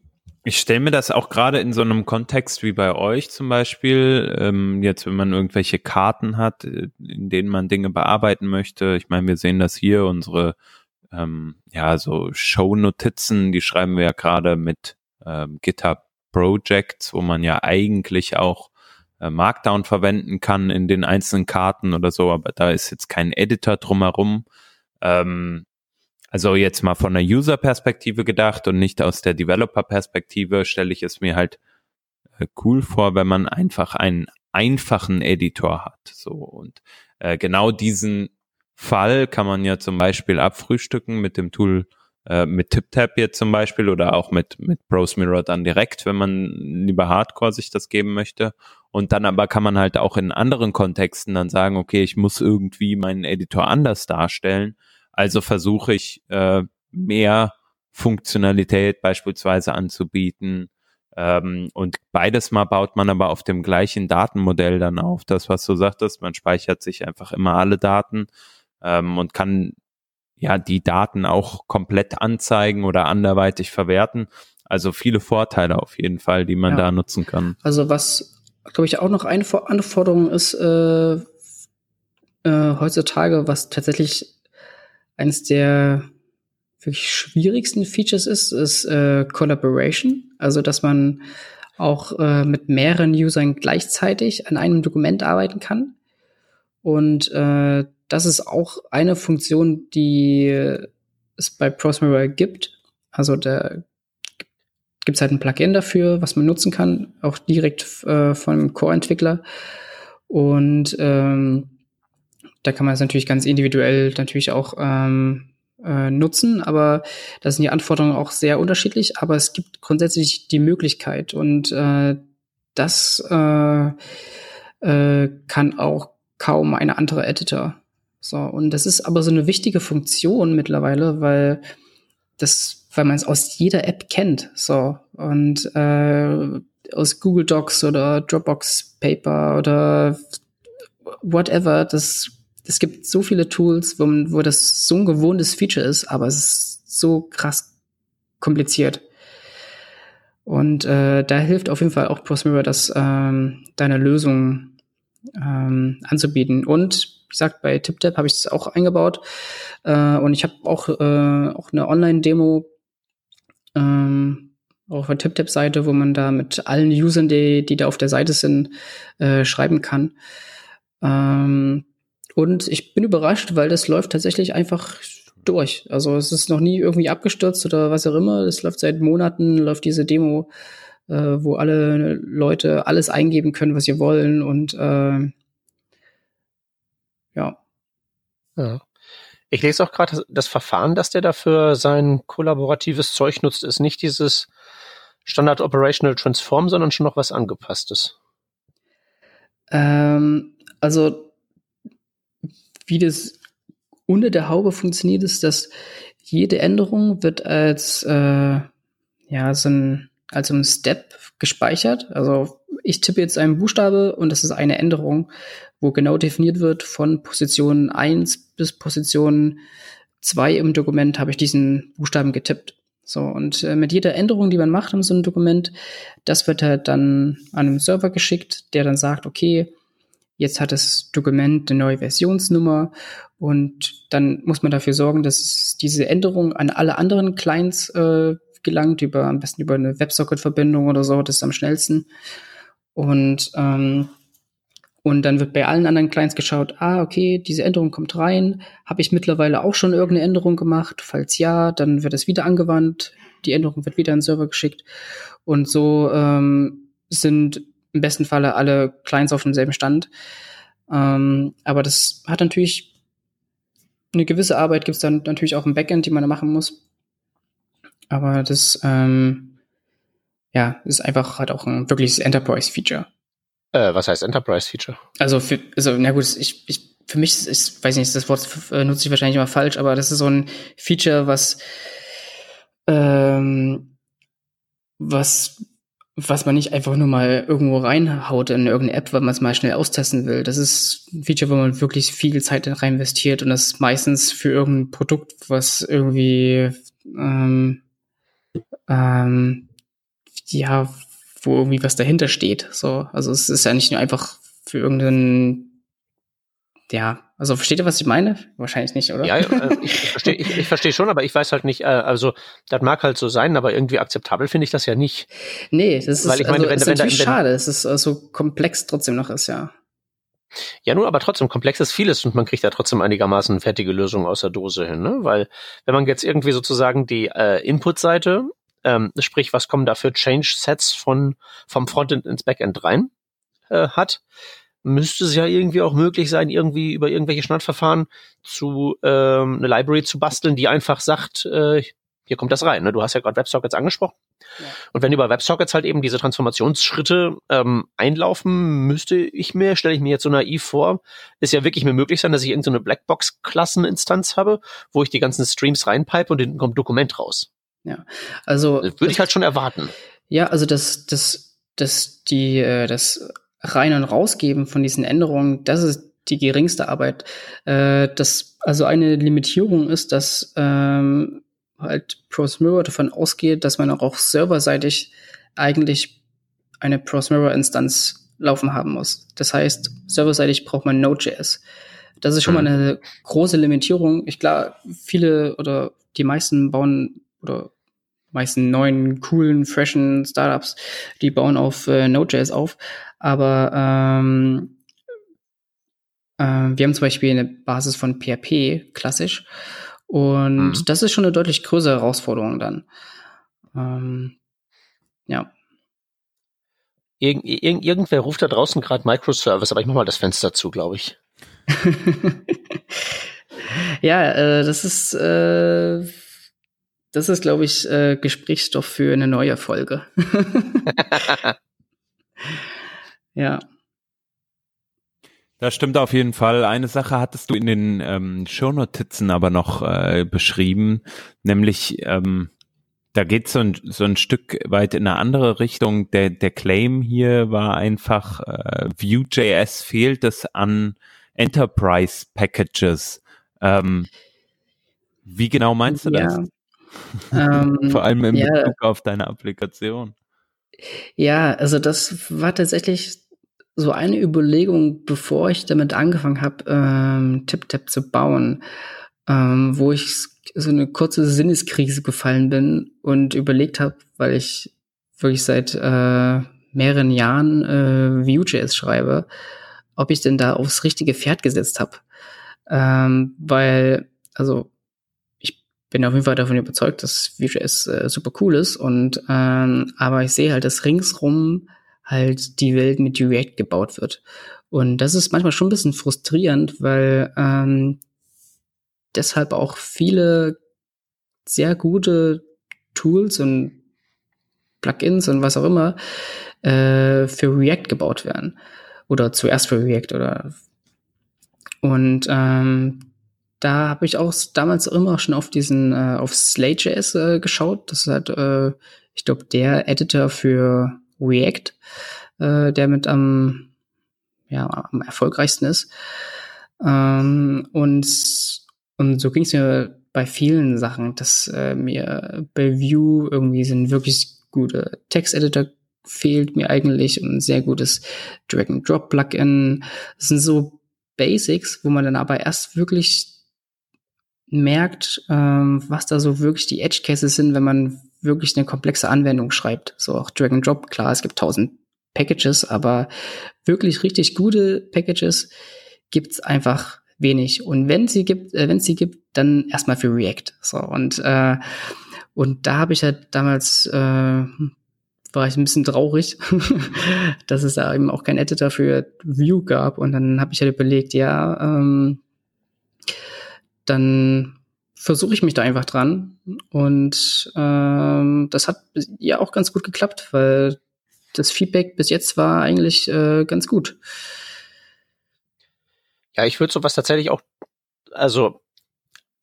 ich stelle mir das auch gerade in so einem Kontext wie bei euch zum Beispiel, ähm, jetzt wenn man irgendwelche Karten hat, äh, in denen man Dinge bearbeiten möchte. Ich meine, wir sehen das hier, unsere ähm, ja, so Show-Notizen, die schreiben wir ja gerade mit ähm, GitHub Projects, wo man ja eigentlich auch äh, Markdown verwenden kann in den einzelnen Karten oder so, aber da ist jetzt kein Editor drumherum. Ähm, also jetzt mal von der User-Perspektive gedacht und nicht aus der Developer-Perspektive stelle ich es mir halt äh, cool vor, wenn man einfach einen einfachen Editor hat. So und äh, genau diesen Fall kann man ja zum Beispiel abfrühstücken mit dem Tool äh, mit TipTap jetzt zum Beispiel oder auch mit mit Browse Mirror dann direkt, wenn man lieber Hardcore sich das geben möchte. Und dann aber kann man halt auch in anderen Kontexten dann sagen, okay, ich muss irgendwie meinen Editor anders darstellen. Also versuche ich äh, mehr Funktionalität beispielsweise anzubieten. Ähm, und beides mal baut man aber auf dem gleichen Datenmodell dann auf. Das, was du sagtest, man speichert sich einfach immer alle Daten ähm, und kann ja die Daten auch komplett anzeigen oder anderweitig verwerten. Also viele Vorteile auf jeden Fall, die man ja. da nutzen kann. Also was, glaube ich, auch noch eine Anforderung ist äh, äh, heutzutage, was tatsächlich eines der wirklich schwierigsten Features ist, ist äh, Collaboration. Also dass man auch äh, mit mehreren Usern gleichzeitig an einem Dokument arbeiten kann. Und äh, das ist auch eine Funktion, die es bei Prosmira gibt. Also da gibt es halt ein Plugin dafür, was man nutzen kann, auch direkt äh, von Core-Entwickler. Und ähm, da kann man es natürlich ganz individuell natürlich auch ähm, äh, nutzen, aber da sind die Anforderungen auch sehr unterschiedlich, aber es gibt grundsätzlich die Möglichkeit und äh, das äh, äh, kann auch kaum eine andere Editor. So, und das ist aber so eine wichtige Funktion mittlerweile, weil das, weil man es aus jeder App kennt. So, und äh, aus Google Docs oder Dropbox Paper oder whatever, das es gibt so viele Tools, wo, wo das so ein gewohntes Feature ist, aber es ist so krass kompliziert. Und äh, da hilft auf jeden Fall auch Prosmira, das ähm, deine Lösung ähm, anzubieten. Und wie gesagt, bei TipTap habe ich es auch eingebaut. Äh, und ich habe auch, äh, auch eine Online-Demo ähm, auf der TipTap-Seite, wo man da mit allen Usern, die, die da auf der Seite sind, äh, schreiben kann. Ähm, und ich bin überrascht, weil das läuft tatsächlich einfach durch. Also es ist noch nie irgendwie abgestürzt oder was auch immer. Es läuft seit Monaten, läuft diese Demo, äh, wo alle Leute alles eingeben können, was sie wollen. Und äh, ja. Ja. Ich lese auch gerade, das Verfahren, das der dafür sein kollaboratives Zeug nutzt, ist nicht dieses Standard Operational Transform, sondern schon noch was angepasstes. Ähm, also, wie das unter der Haube funktioniert, ist, dass jede Änderung wird als, äh, ja, so ein, als ein Step gespeichert. Also, ich tippe jetzt einen Buchstabe und das ist eine Änderung wo genau definiert wird, von Position 1 bis Position 2 im Dokument habe ich diesen Buchstaben getippt. So, und äh, mit jeder Änderung, die man macht in so einem Dokument, das wird halt dann an einen Server geschickt, der dann sagt, okay, jetzt hat das Dokument eine neue Versionsnummer und dann muss man dafür sorgen, dass diese Änderung an alle anderen Clients äh, gelangt, über am besten über eine WebSocket-Verbindung oder so, das ist am schnellsten. Und ähm, und dann wird bei allen anderen Clients geschaut, ah, okay, diese Änderung kommt rein. Habe ich mittlerweile auch schon irgendeine Änderung gemacht? Falls ja, dann wird es wieder angewandt. Die Änderung wird wieder in den Server geschickt. Und so ähm, sind im besten Falle alle Clients auf demselben Stand. Ähm, aber das hat natürlich eine gewisse Arbeit, gibt es dann natürlich auch im Backend, die man da machen muss. Aber das ähm, ja, ist einfach halt auch ein wirkliches Enterprise-Feature. Äh, was heißt Enterprise-Feature? Also, für, also, na gut, ich, ich, für mich ist, weiß nicht, das Wort äh, nutze ich wahrscheinlich immer falsch, aber das ist so ein Feature, was, ähm, was, was man nicht einfach nur mal irgendwo reinhaut in irgendeine App, weil man es mal schnell austesten will. Das ist ein Feature, wo man wirklich viel Zeit rein investiert und das ist meistens für irgendein Produkt, was irgendwie, ähm, ähm, ja, wo irgendwie was dahinter steht. So, also es ist ja nicht nur einfach für irgendeinen, ja, also versteht ihr, was ich meine? Wahrscheinlich nicht, oder? Ja, äh, ich, ich verstehe ich, ich versteh schon, aber ich weiß halt nicht, äh, also das mag halt so sein, aber irgendwie akzeptabel finde ich das ja nicht. Nee, das ist, Weil ich meine, also, wenn, ist wenn, natürlich wenn, schade, es ist so also komplex trotzdem noch ist, ja. Ja, nur aber trotzdem komplex ist vieles und man kriegt ja trotzdem einigermaßen fertige Lösungen aus der Dose hin, ne? Weil wenn man jetzt irgendwie sozusagen die äh, Input-Seite ähm, sprich, was kommen da für Change-Sets von, vom Frontend ins Backend rein äh, hat, müsste es ja irgendwie auch möglich sein, irgendwie über irgendwelche Schnittverfahren zu ähm, eine Library zu basteln, die einfach sagt, äh, hier kommt das rein. Ne? Du hast ja gerade WebSockets angesprochen. Ja. Und wenn über WebSockets halt eben diese Transformationsschritte ähm, einlaufen, müsste ich mir, stelle ich mir jetzt so naiv vor, ist ja wirklich mir möglich sein, dass ich irgendeine so Blackbox-Klasseninstanz habe, wo ich die ganzen Streams reinpipe und hinten kommt Dokument raus. Ja, also das würde ich halt schon erwarten. Ja, also das, das, das, die, äh, das Rein- und Rausgeben von diesen Änderungen, das ist die geringste Arbeit. Äh, das, also eine Limitierung ist, dass ähm, halt Prosmira davon ausgeht, dass man auch serverseitig eigentlich eine Prosmira-Instanz laufen haben muss. Das heißt, serverseitig braucht man Node.js. Das ist schon mal mhm. eine große Limitierung. Ich glaube, viele oder die meisten bauen oder meisten neuen, coolen, freshen Startups, die bauen auf äh, Node.js auf. Aber ähm, äh, wir haben zum Beispiel eine Basis von PHP, klassisch. Und mhm. das ist schon eine deutlich größere Herausforderung dann. Ähm, ja. Irg irg irgendwer ruft da draußen gerade Microservice, aber ich mach mal das Fenster zu, glaube ich. ja, äh, das ist äh, das ist, glaube ich, äh, Gesprächsstoff für eine neue Folge. ja. Das stimmt auf jeden Fall. Eine Sache hattest du in den ähm, Shownotizen aber noch äh, beschrieben, nämlich ähm, da geht so ein, so ein Stück weit in eine andere Richtung. Der, der Claim hier war einfach, äh, Vue.js fehlt es an Enterprise Packages. Ähm, wie genau meinst du ja. das? Ähm, Vor allem in ja, Bezug auf deine Applikation. Ja, also das war tatsächlich so eine Überlegung, bevor ich damit angefangen habe, ähm, TipTap zu bauen, ähm, wo ich so eine kurze Sinneskrise gefallen bin und überlegt habe, weil ich wirklich seit äh, mehreren Jahren äh, Vue.js schreibe, ob ich denn da aufs richtige Pferd gesetzt habe. Ähm, weil, also bin auf jeden Fall davon überzeugt, dass Vue.js äh, super cool ist und ähm, aber ich sehe halt, dass ringsrum halt die Welt mit React gebaut wird. Und das ist manchmal schon ein bisschen frustrierend, weil ähm, deshalb auch viele sehr gute Tools und Plugins und was auch immer äh, für React gebaut werden. Oder zuerst für React oder und ähm, da habe ich auch damals immer schon auf diesen, äh, auf Slate.js äh, geschaut. Das halt, äh, ich glaube, der Editor für React, äh, der mit am, ja, am erfolgreichsten ist. Ähm, und, und so ging es mir bei vielen Sachen, dass äh, mir bei Vue irgendwie sind wirklich gute Texteditor fehlt mir eigentlich und ein sehr gutes Drag-and-Drop-Plugin. Das sind so Basics, wo man dann aber erst wirklich merkt, ähm, was da so wirklich die Edge Cases sind, wenn man wirklich eine komplexe Anwendung schreibt. So auch Drag and Drop, klar, es gibt tausend Packages, aber wirklich richtig gute Packages gibt's einfach wenig. Und wenn sie gibt, äh, wenn sie gibt, dann erstmal für React. So und äh, und da habe ich halt damals äh, war ich ein bisschen traurig, dass es da eben auch kein Editor für Vue gab. Und dann habe ich halt überlegt, ja, ähm, dann versuche ich mich da einfach dran. Und ähm, das hat ja auch ganz gut geklappt, weil das Feedback bis jetzt war eigentlich äh, ganz gut. Ja, ich würde sowas tatsächlich auch, also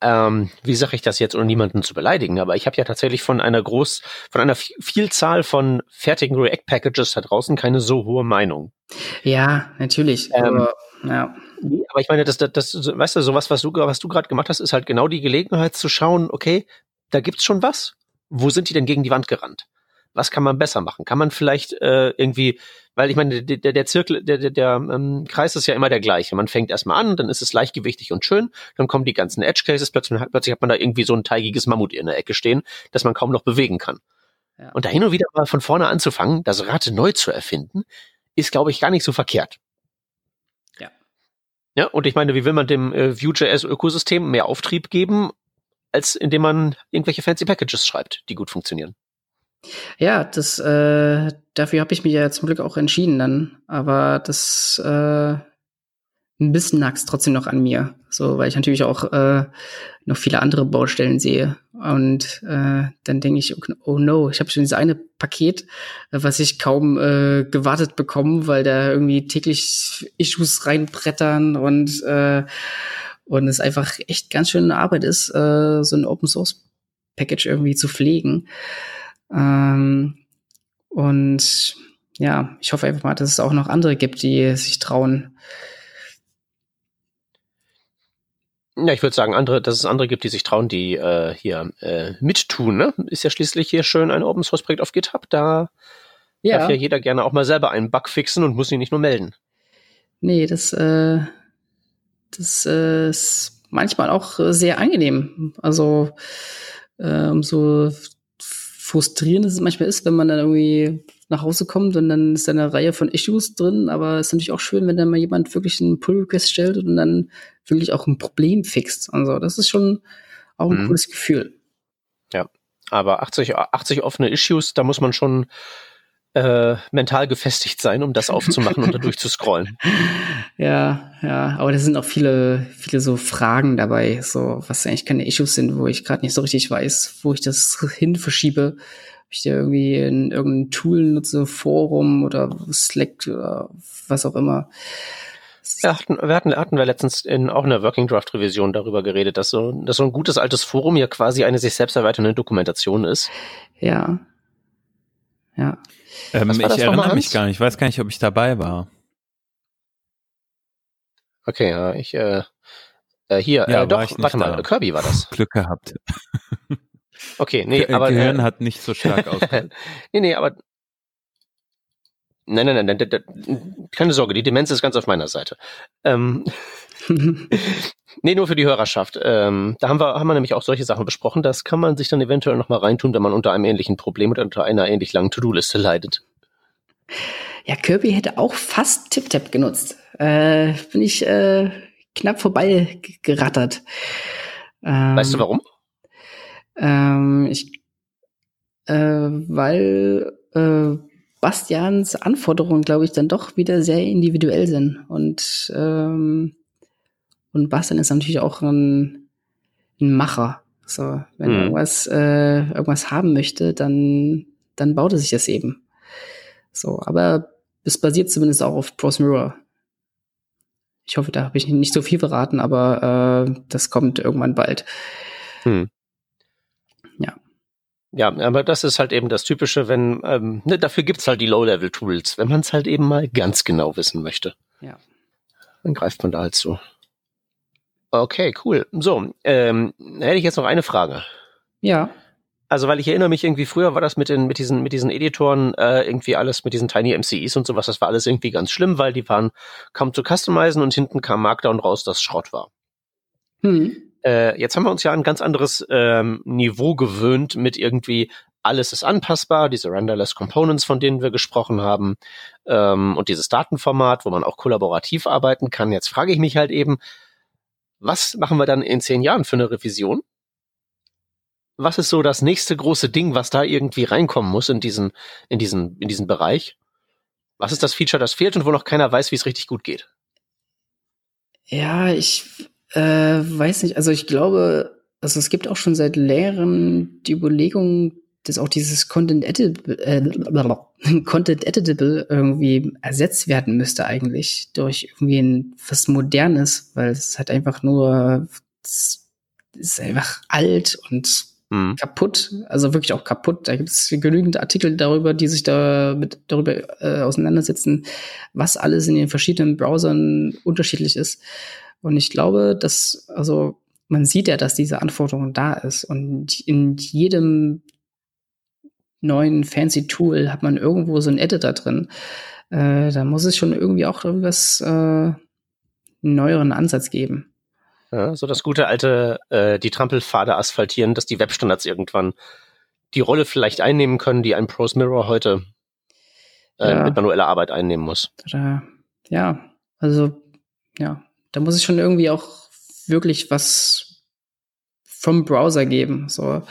ähm, wie sage ich das jetzt, ohne niemanden zu beleidigen, aber ich habe ja tatsächlich von einer groß, von einer Vielzahl von fertigen React-Packages da draußen keine so hohe Meinung. Ja, natürlich. Ähm, aber, ja. aber ich meine, das, das, das, weißt du, sowas, was du, was du gerade gemacht hast, ist halt genau die Gelegenheit zu schauen, okay, da gibt's schon was. Wo sind die denn gegen die Wand gerannt? Was kann man besser machen? Kann man vielleicht äh, irgendwie, weil ich meine, der, der Zirkel, der, der, der ähm, Kreis ist ja immer der gleiche. Man fängt erstmal an, dann ist es leichtgewichtig und schön, dann kommen die ganzen Edge Cases, plötzlich, plötzlich hat man da irgendwie so ein teigiges Mammut in der Ecke stehen, das man kaum noch bewegen kann. Ja. Und da hin und wieder mal von vorne anzufangen, das Rad neu zu erfinden, ist, glaube ich, gar nicht so verkehrt. Ja. Ja, und ich meine, wie will man dem äh, Vue.js-Ökosystem mehr Auftrieb geben, als indem man irgendwelche fancy Packages schreibt, die gut funktionieren? Ja, das äh, dafür habe ich mich ja zum Glück auch entschieden dann. Aber das äh, ein bisschen nagt's trotzdem noch an mir. So, weil ich natürlich auch äh, noch viele andere Baustellen sehe. Und äh, dann denke ich, oh no, ich habe schon dieses eine Paket, was ich kaum äh, gewartet bekomme, weil da irgendwie täglich Issues reinbrettern und äh, und es einfach echt ganz schön Arbeit ist, äh, so ein Open Source Package irgendwie zu pflegen. Ähm, und ja, ich hoffe einfach mal, dass es auch noch andere gibt, die sich trauen. Ja, ich würde sagen, andere, dass es andere gibt, die sich trauen, die äh, hier äh, mittun. Ne? Ist ja schließlich hier schön ein Open Source Projekt auf GitHub. Da ja. darf ja jeder gerne auch mal selber einen Bug fixen und muss ihn nicht nur melden. Nee, das, äh, das äh, ist manchmal auch sehr angenehm. Also äh, um so frustrierend es manchmal ist, wenn man dann irgendwie nach Hause kommt und dann ist da eine Reihe von Issues drin, aber es ist natürlich auch schön, wenn dann mal jemand wirklich einen Pull-Request stellt und dann wirklich auch ein Problem fixt. Also das ist schon auch ein mhm. cooles Gefühl. Ja, aber 80, 80 offene Issues, da muss man schon äh, mental gefestigt sein, um das aufzumachen und da durchzuscrollen. Ja, ja, aber da sind auch viele, viele so Fragen dabei, so was eigentlich keine Issues sind, wo ich gerade nicht so richtig weiß, wo ich das hin verschiebe. Ob ich da irgendwie in irgendein Tool nutze, Forum oder Slack oder was auch immer. Ja, hatten, wir hatten, hatten wir letztens in auch in der Working Draft Revision darüber geredet, dass so, dass so ein gutes altes Forum ja quasi eine sich selbst erweiternde Dokumentation ist. Ja. Ja. Ähm, ich erinnere mich gar nicht. Ich weiß gar nicht, ob ich dabei war. Okay, ja, ich, äh, äh hier, ja, äh, doch, warte mal, da. Kirby war das. Glück gehabt. Okay, nee, aber. Gehirn äh, hat nicht so stark ausgehalten. nee, nee, aber. Nein, nein, nein, nein, nein, keine Sorge, die Demenz ist ganz auf meiner Seite. Ähm, nee, nur für die Hörerschaft. Ähm, da haben wir, haben wir nämlich auch solche Sachen besprochen. Das kann man sich dann eventuell nochmal reintun, wenn man unter einem ähnlichen Problem oder unter einer ähnlich langen To-Do-Liste leidet. Ja, Kirby hätte auch fast TipTap genutzt. Äh, bin ich äh, knapp vorbei gerattert. Ähm, weißt du warum? Ähm, ich, äh, weil äh, Bastians Anforderungen, glaube ich, dann doch wieder sehr individuell sind. Und, ähm, und Bastian ist natürlich auch ein, ein Macher. So, wenn mhm. er irgendwas, äh, irgendwas haben möchte, dann, dann baut er sich das eben. So, aber es basiert zumindest auch auf Pros Mirror. Ich hoffe, da habe ich nicht so viel verraten, aber äh, das kommt irgendwann bald. Hm. Ja. Ja, aber das ist halt eben das Typische, wenn, ähm, ne, dafür gibt's halt die Low-Level-Tools, wenn man es halt eben mal ganz genau wissen möchte. Ja. Dann greift man da halt so. Okay, cool. So, ähm, hätte ich jetzt noch eine Frage. Ja. Also, weil ich erinnere mich irgendwie, früher war das mit den, mit diesen, mit diesen Editoren, äh, irgendwie alles mit diesen Tiny MCIs und sowas, das war alles irgendwie ganz schlimm, weil die waren kaum zu customizen und hinten kam Markdown raus, das Schrott war. Hm. Äh, jetzt haben wir uns ja ein ganz anderes ähm, Niveau gewöhnt mit irgendwie alles ist anpassbar, diese Renderless Components, von denen wir gesprochen haben, ähm, und dieses Datenformat, wo man auch kollaborativ arbeiten kann. Jetzt frage ich mich halt eben, was machen wir dann in zehn Jahren für eine Revision? Was ist so das nächste große Ding, was da irgendwie reinkommen muss in diesen, in diesen, in diesen Bereich? Was ist das Feature, das fehlt und wo noch keiner weiß, wie es richtig gut geht? Ja, ich äh, weiß nicht. Also ich glaube, also es gibt auch schon seit Lehrern die Überlegung, dass auch dieses Content Editable, äh, Content Editable irgendwie ersetzt werden müsste eigentlich durch irgendwie ein was Modernes, weil es halt einfach nur es ist einfach alt und mhm. kaputt, also wirklich auch kaputt. Da gibt es genügend Artikel darüber, die sich da mit darüber äh, auseinandersetzen, was alles in den verschiedenen Browsern unterschiedlich ist. Und ich glaube, dass also man sieht ja, dass diese Anforderung da ist und in jedem neuen fancy Tool hat man irgendwo so einen Editor drin. Äh, da muss es schon irgendwie auch irgendwas äh, einen neueren Ansatz geben. Ja, so das gute alte, äh, die Trampelpfade asphaltieren, dass die Webstandards irgendwann die Rolle vielleicht einnehmen können, die ein Pros Mirror heute äh, ja. mit manueller Arbeit einnehmen muss. Ja, also ja, da muss es schon irgendwie auch wirklich was vom Browser geben, so,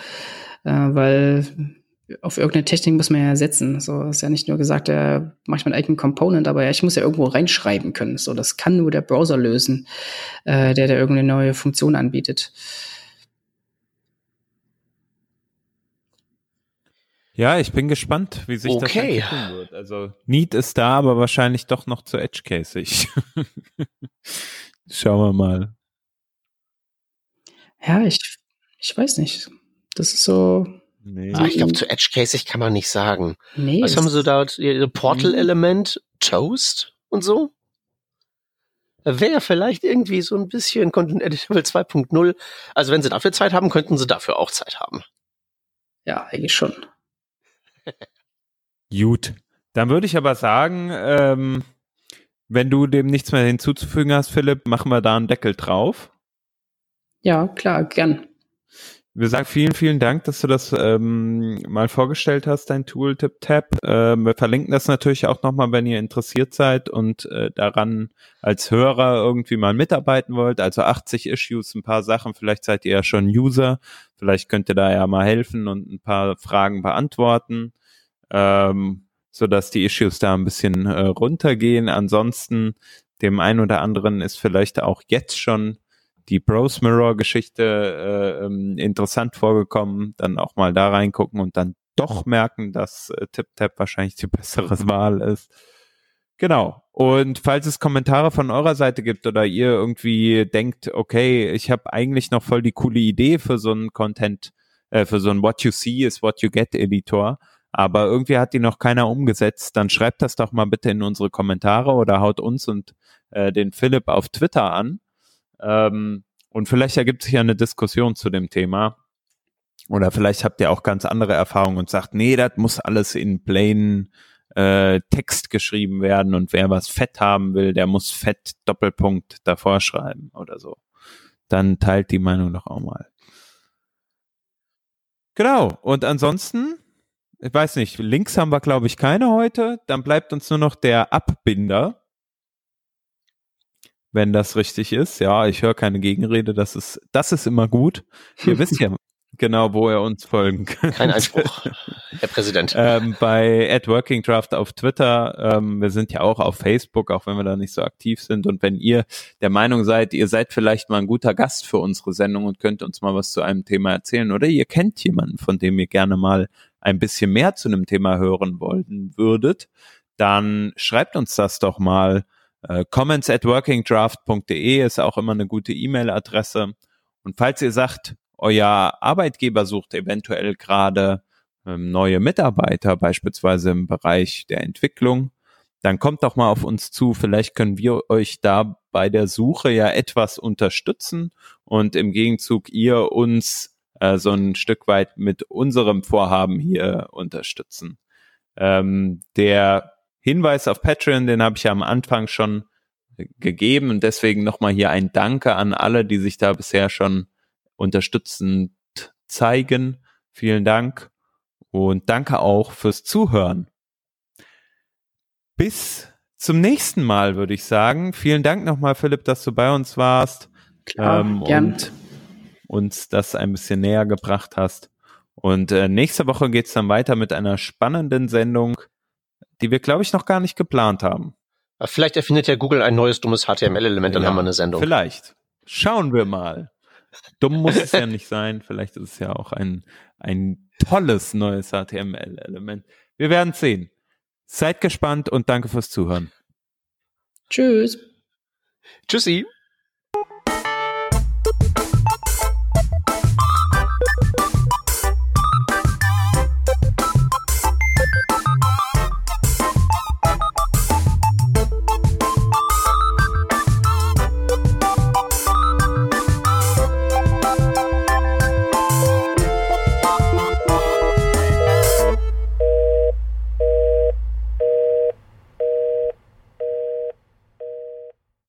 äh, weil auf irgendeine Technik muss man ja setzen. So ist ja nicht nur gesagt, ja, mache ich meinen eigenen Component, aber ja, ich muss ja irgendwo reinschreiben können. So, das kann nur der Browser lösen, äh, der da irgendeine neue Funktion anbietet. Ja, ich bin gespannt, wie sich okay. das entwickeln wird. Also Need ist da, aber wahrscheinlich doch noch zu edge-casig. Schauen wir mal. Ja, ich, ich weiß nicht. Das ist so, Nee. Ah, ich glaube, zu Edge-Casig kann man nicht sagen. Nee, Was haben sie da? Portal-Element, Toast und so? Wäre vielleicht irgendwie so ein bisschen Content Editable 2.0. Also wenn sie dafür Zeit haben, könnten sie dafür auch Zeit haben. Ja, eigentlich schon. Gut. Dann würde ich aber sagen, ähm, wenn du dem nichts mehr hinzuzufügen hast, Philipp, machen wir da einen Deckel drauf. Ja, klar, gern. Wir sagen vielen, vielen Dank, dass du das ähm, mal vorgestellt hast, dein Tool TipTap. Äh, wir verlinken das natürlich auch nochmal, wenn ihr interessiert seid und äh, daran als Hörer irgendwie mal mitarbeiten wollt. Also 80 Issues, ein paar Sachen. Vielleicht seid ihr ja schon User. Vielleicht könnt ihr da ja mal helfen und ein paar Fragen beantworten, ähm, so dass die Issues da ein bisschen äh, runtergehen. Ansonsten dem einen oder anderen ist vielleicht auch jetzt schon die Bros Mirror Geschichte äh, ähm, interessant vorgekommen, dann auch mal da reingucken und dann doch merken, dass äh, TipTap wahrscheinlich die bessere Wahl ist. Genau. Und falls es Kommentare von eurer Seite gibt oder ihr irgendwie denkt, okay, ich habe eigentlich noch voll die coole Idee für so einen Content, äh, für so einen What You See is What You Get Editor, aber irgendwie hat die noch keiner umgesetzt, dann schreibt das doch mal bitte in unsere Kommentare oder haut uns und äh, den Philipp auf Twitter an. Ähm, und vielleicht ergibt sich ja eine Diskussion zu dem Thema. Oder vielleicht habt ihr auch ganz andere Erfahrungen und sagt, nee, das muss alles in plain äh, Text geschrieben werden und wer was fett haben will, der muss fett Doppelpunkt davor schreiben oder so. Dann teilt die Meinung doch auch mal. Genau. Und ansonsten, ich weiß nicht, Links haben wir, glaube ich, keine heute. Dann bleibt uns nur noch der Abbinder wenn das richtig ist. Ja, ich höre keine Gegenrede, das ist, das ist immer gut. Ihr wisst ja genau, wo ihr uns folgen könnt. Kein Einspruch, Herr Präsident. ähm, bei at Working Draft auf Twitter. Ähm, wir sind ja auch auf Facebook, auch wenn wir da nicht so aktiv sind. Und wenn ihr der Meinung seid, ihr seid vielleicht mal ein guter Gast für unsere Sendung und könnt uns mal was zu einem Thema erzählen oder ihr kennt jemanden, von dem ihr gerne mal ein bisschen mehr zu einem Thema hören wollen würdet, dann schreibt uns das doch mal äh, comments at workingdraft.de ist auch immer eine gute E-Mail-Adresse. Und falls ihr sagt, euer Arbeitgeber sucht eventuell gerade ähm, neue Mitarbeiter, beispielsweise im Bereich der Entwicklung, dann kommt doch mal auf uns zu. Vielleicht können wir euch da bei der Suche ja etwas unterstützen und im Gegenzug ihr uns äh, so ein Stück weit mit unserem Vorhaben hier unterstützen. Ähm, der Hinweis auf Patreon, den habe ich ja am Anfang schon gegeben und deswegen nochmal hier ein Danke an alle, die sich da bisher schon unterstützend zeigen. Vielen Dank. Und danke auch fürs Zuhören. Bis zum nächsten Mal, würde ich sagen. Vielen Dank nochmal, Philipp, dass du bei uns warst. Klar, ähm, gern. Und uns das ein bisschen näher gebracht hast. Und äh, nächste Woche geht's dann weiter mit einer spannenden Sendung, die wir, glaube ich, noch gar nicht geplant haben. Vielleicht erfindet ja Google ein neues dummes HTML-Element, dann ja, haben wir eine Sendung. Vielleicht. Schauen wir mal. Dumm muss es ja nicht sein. Vielleicht ist es ja auch ein, ein tolles neues HTML-Element. Wir werden sehen. Seid gespannt und danke fürs Zuhören. Tschüss. Tschüssi.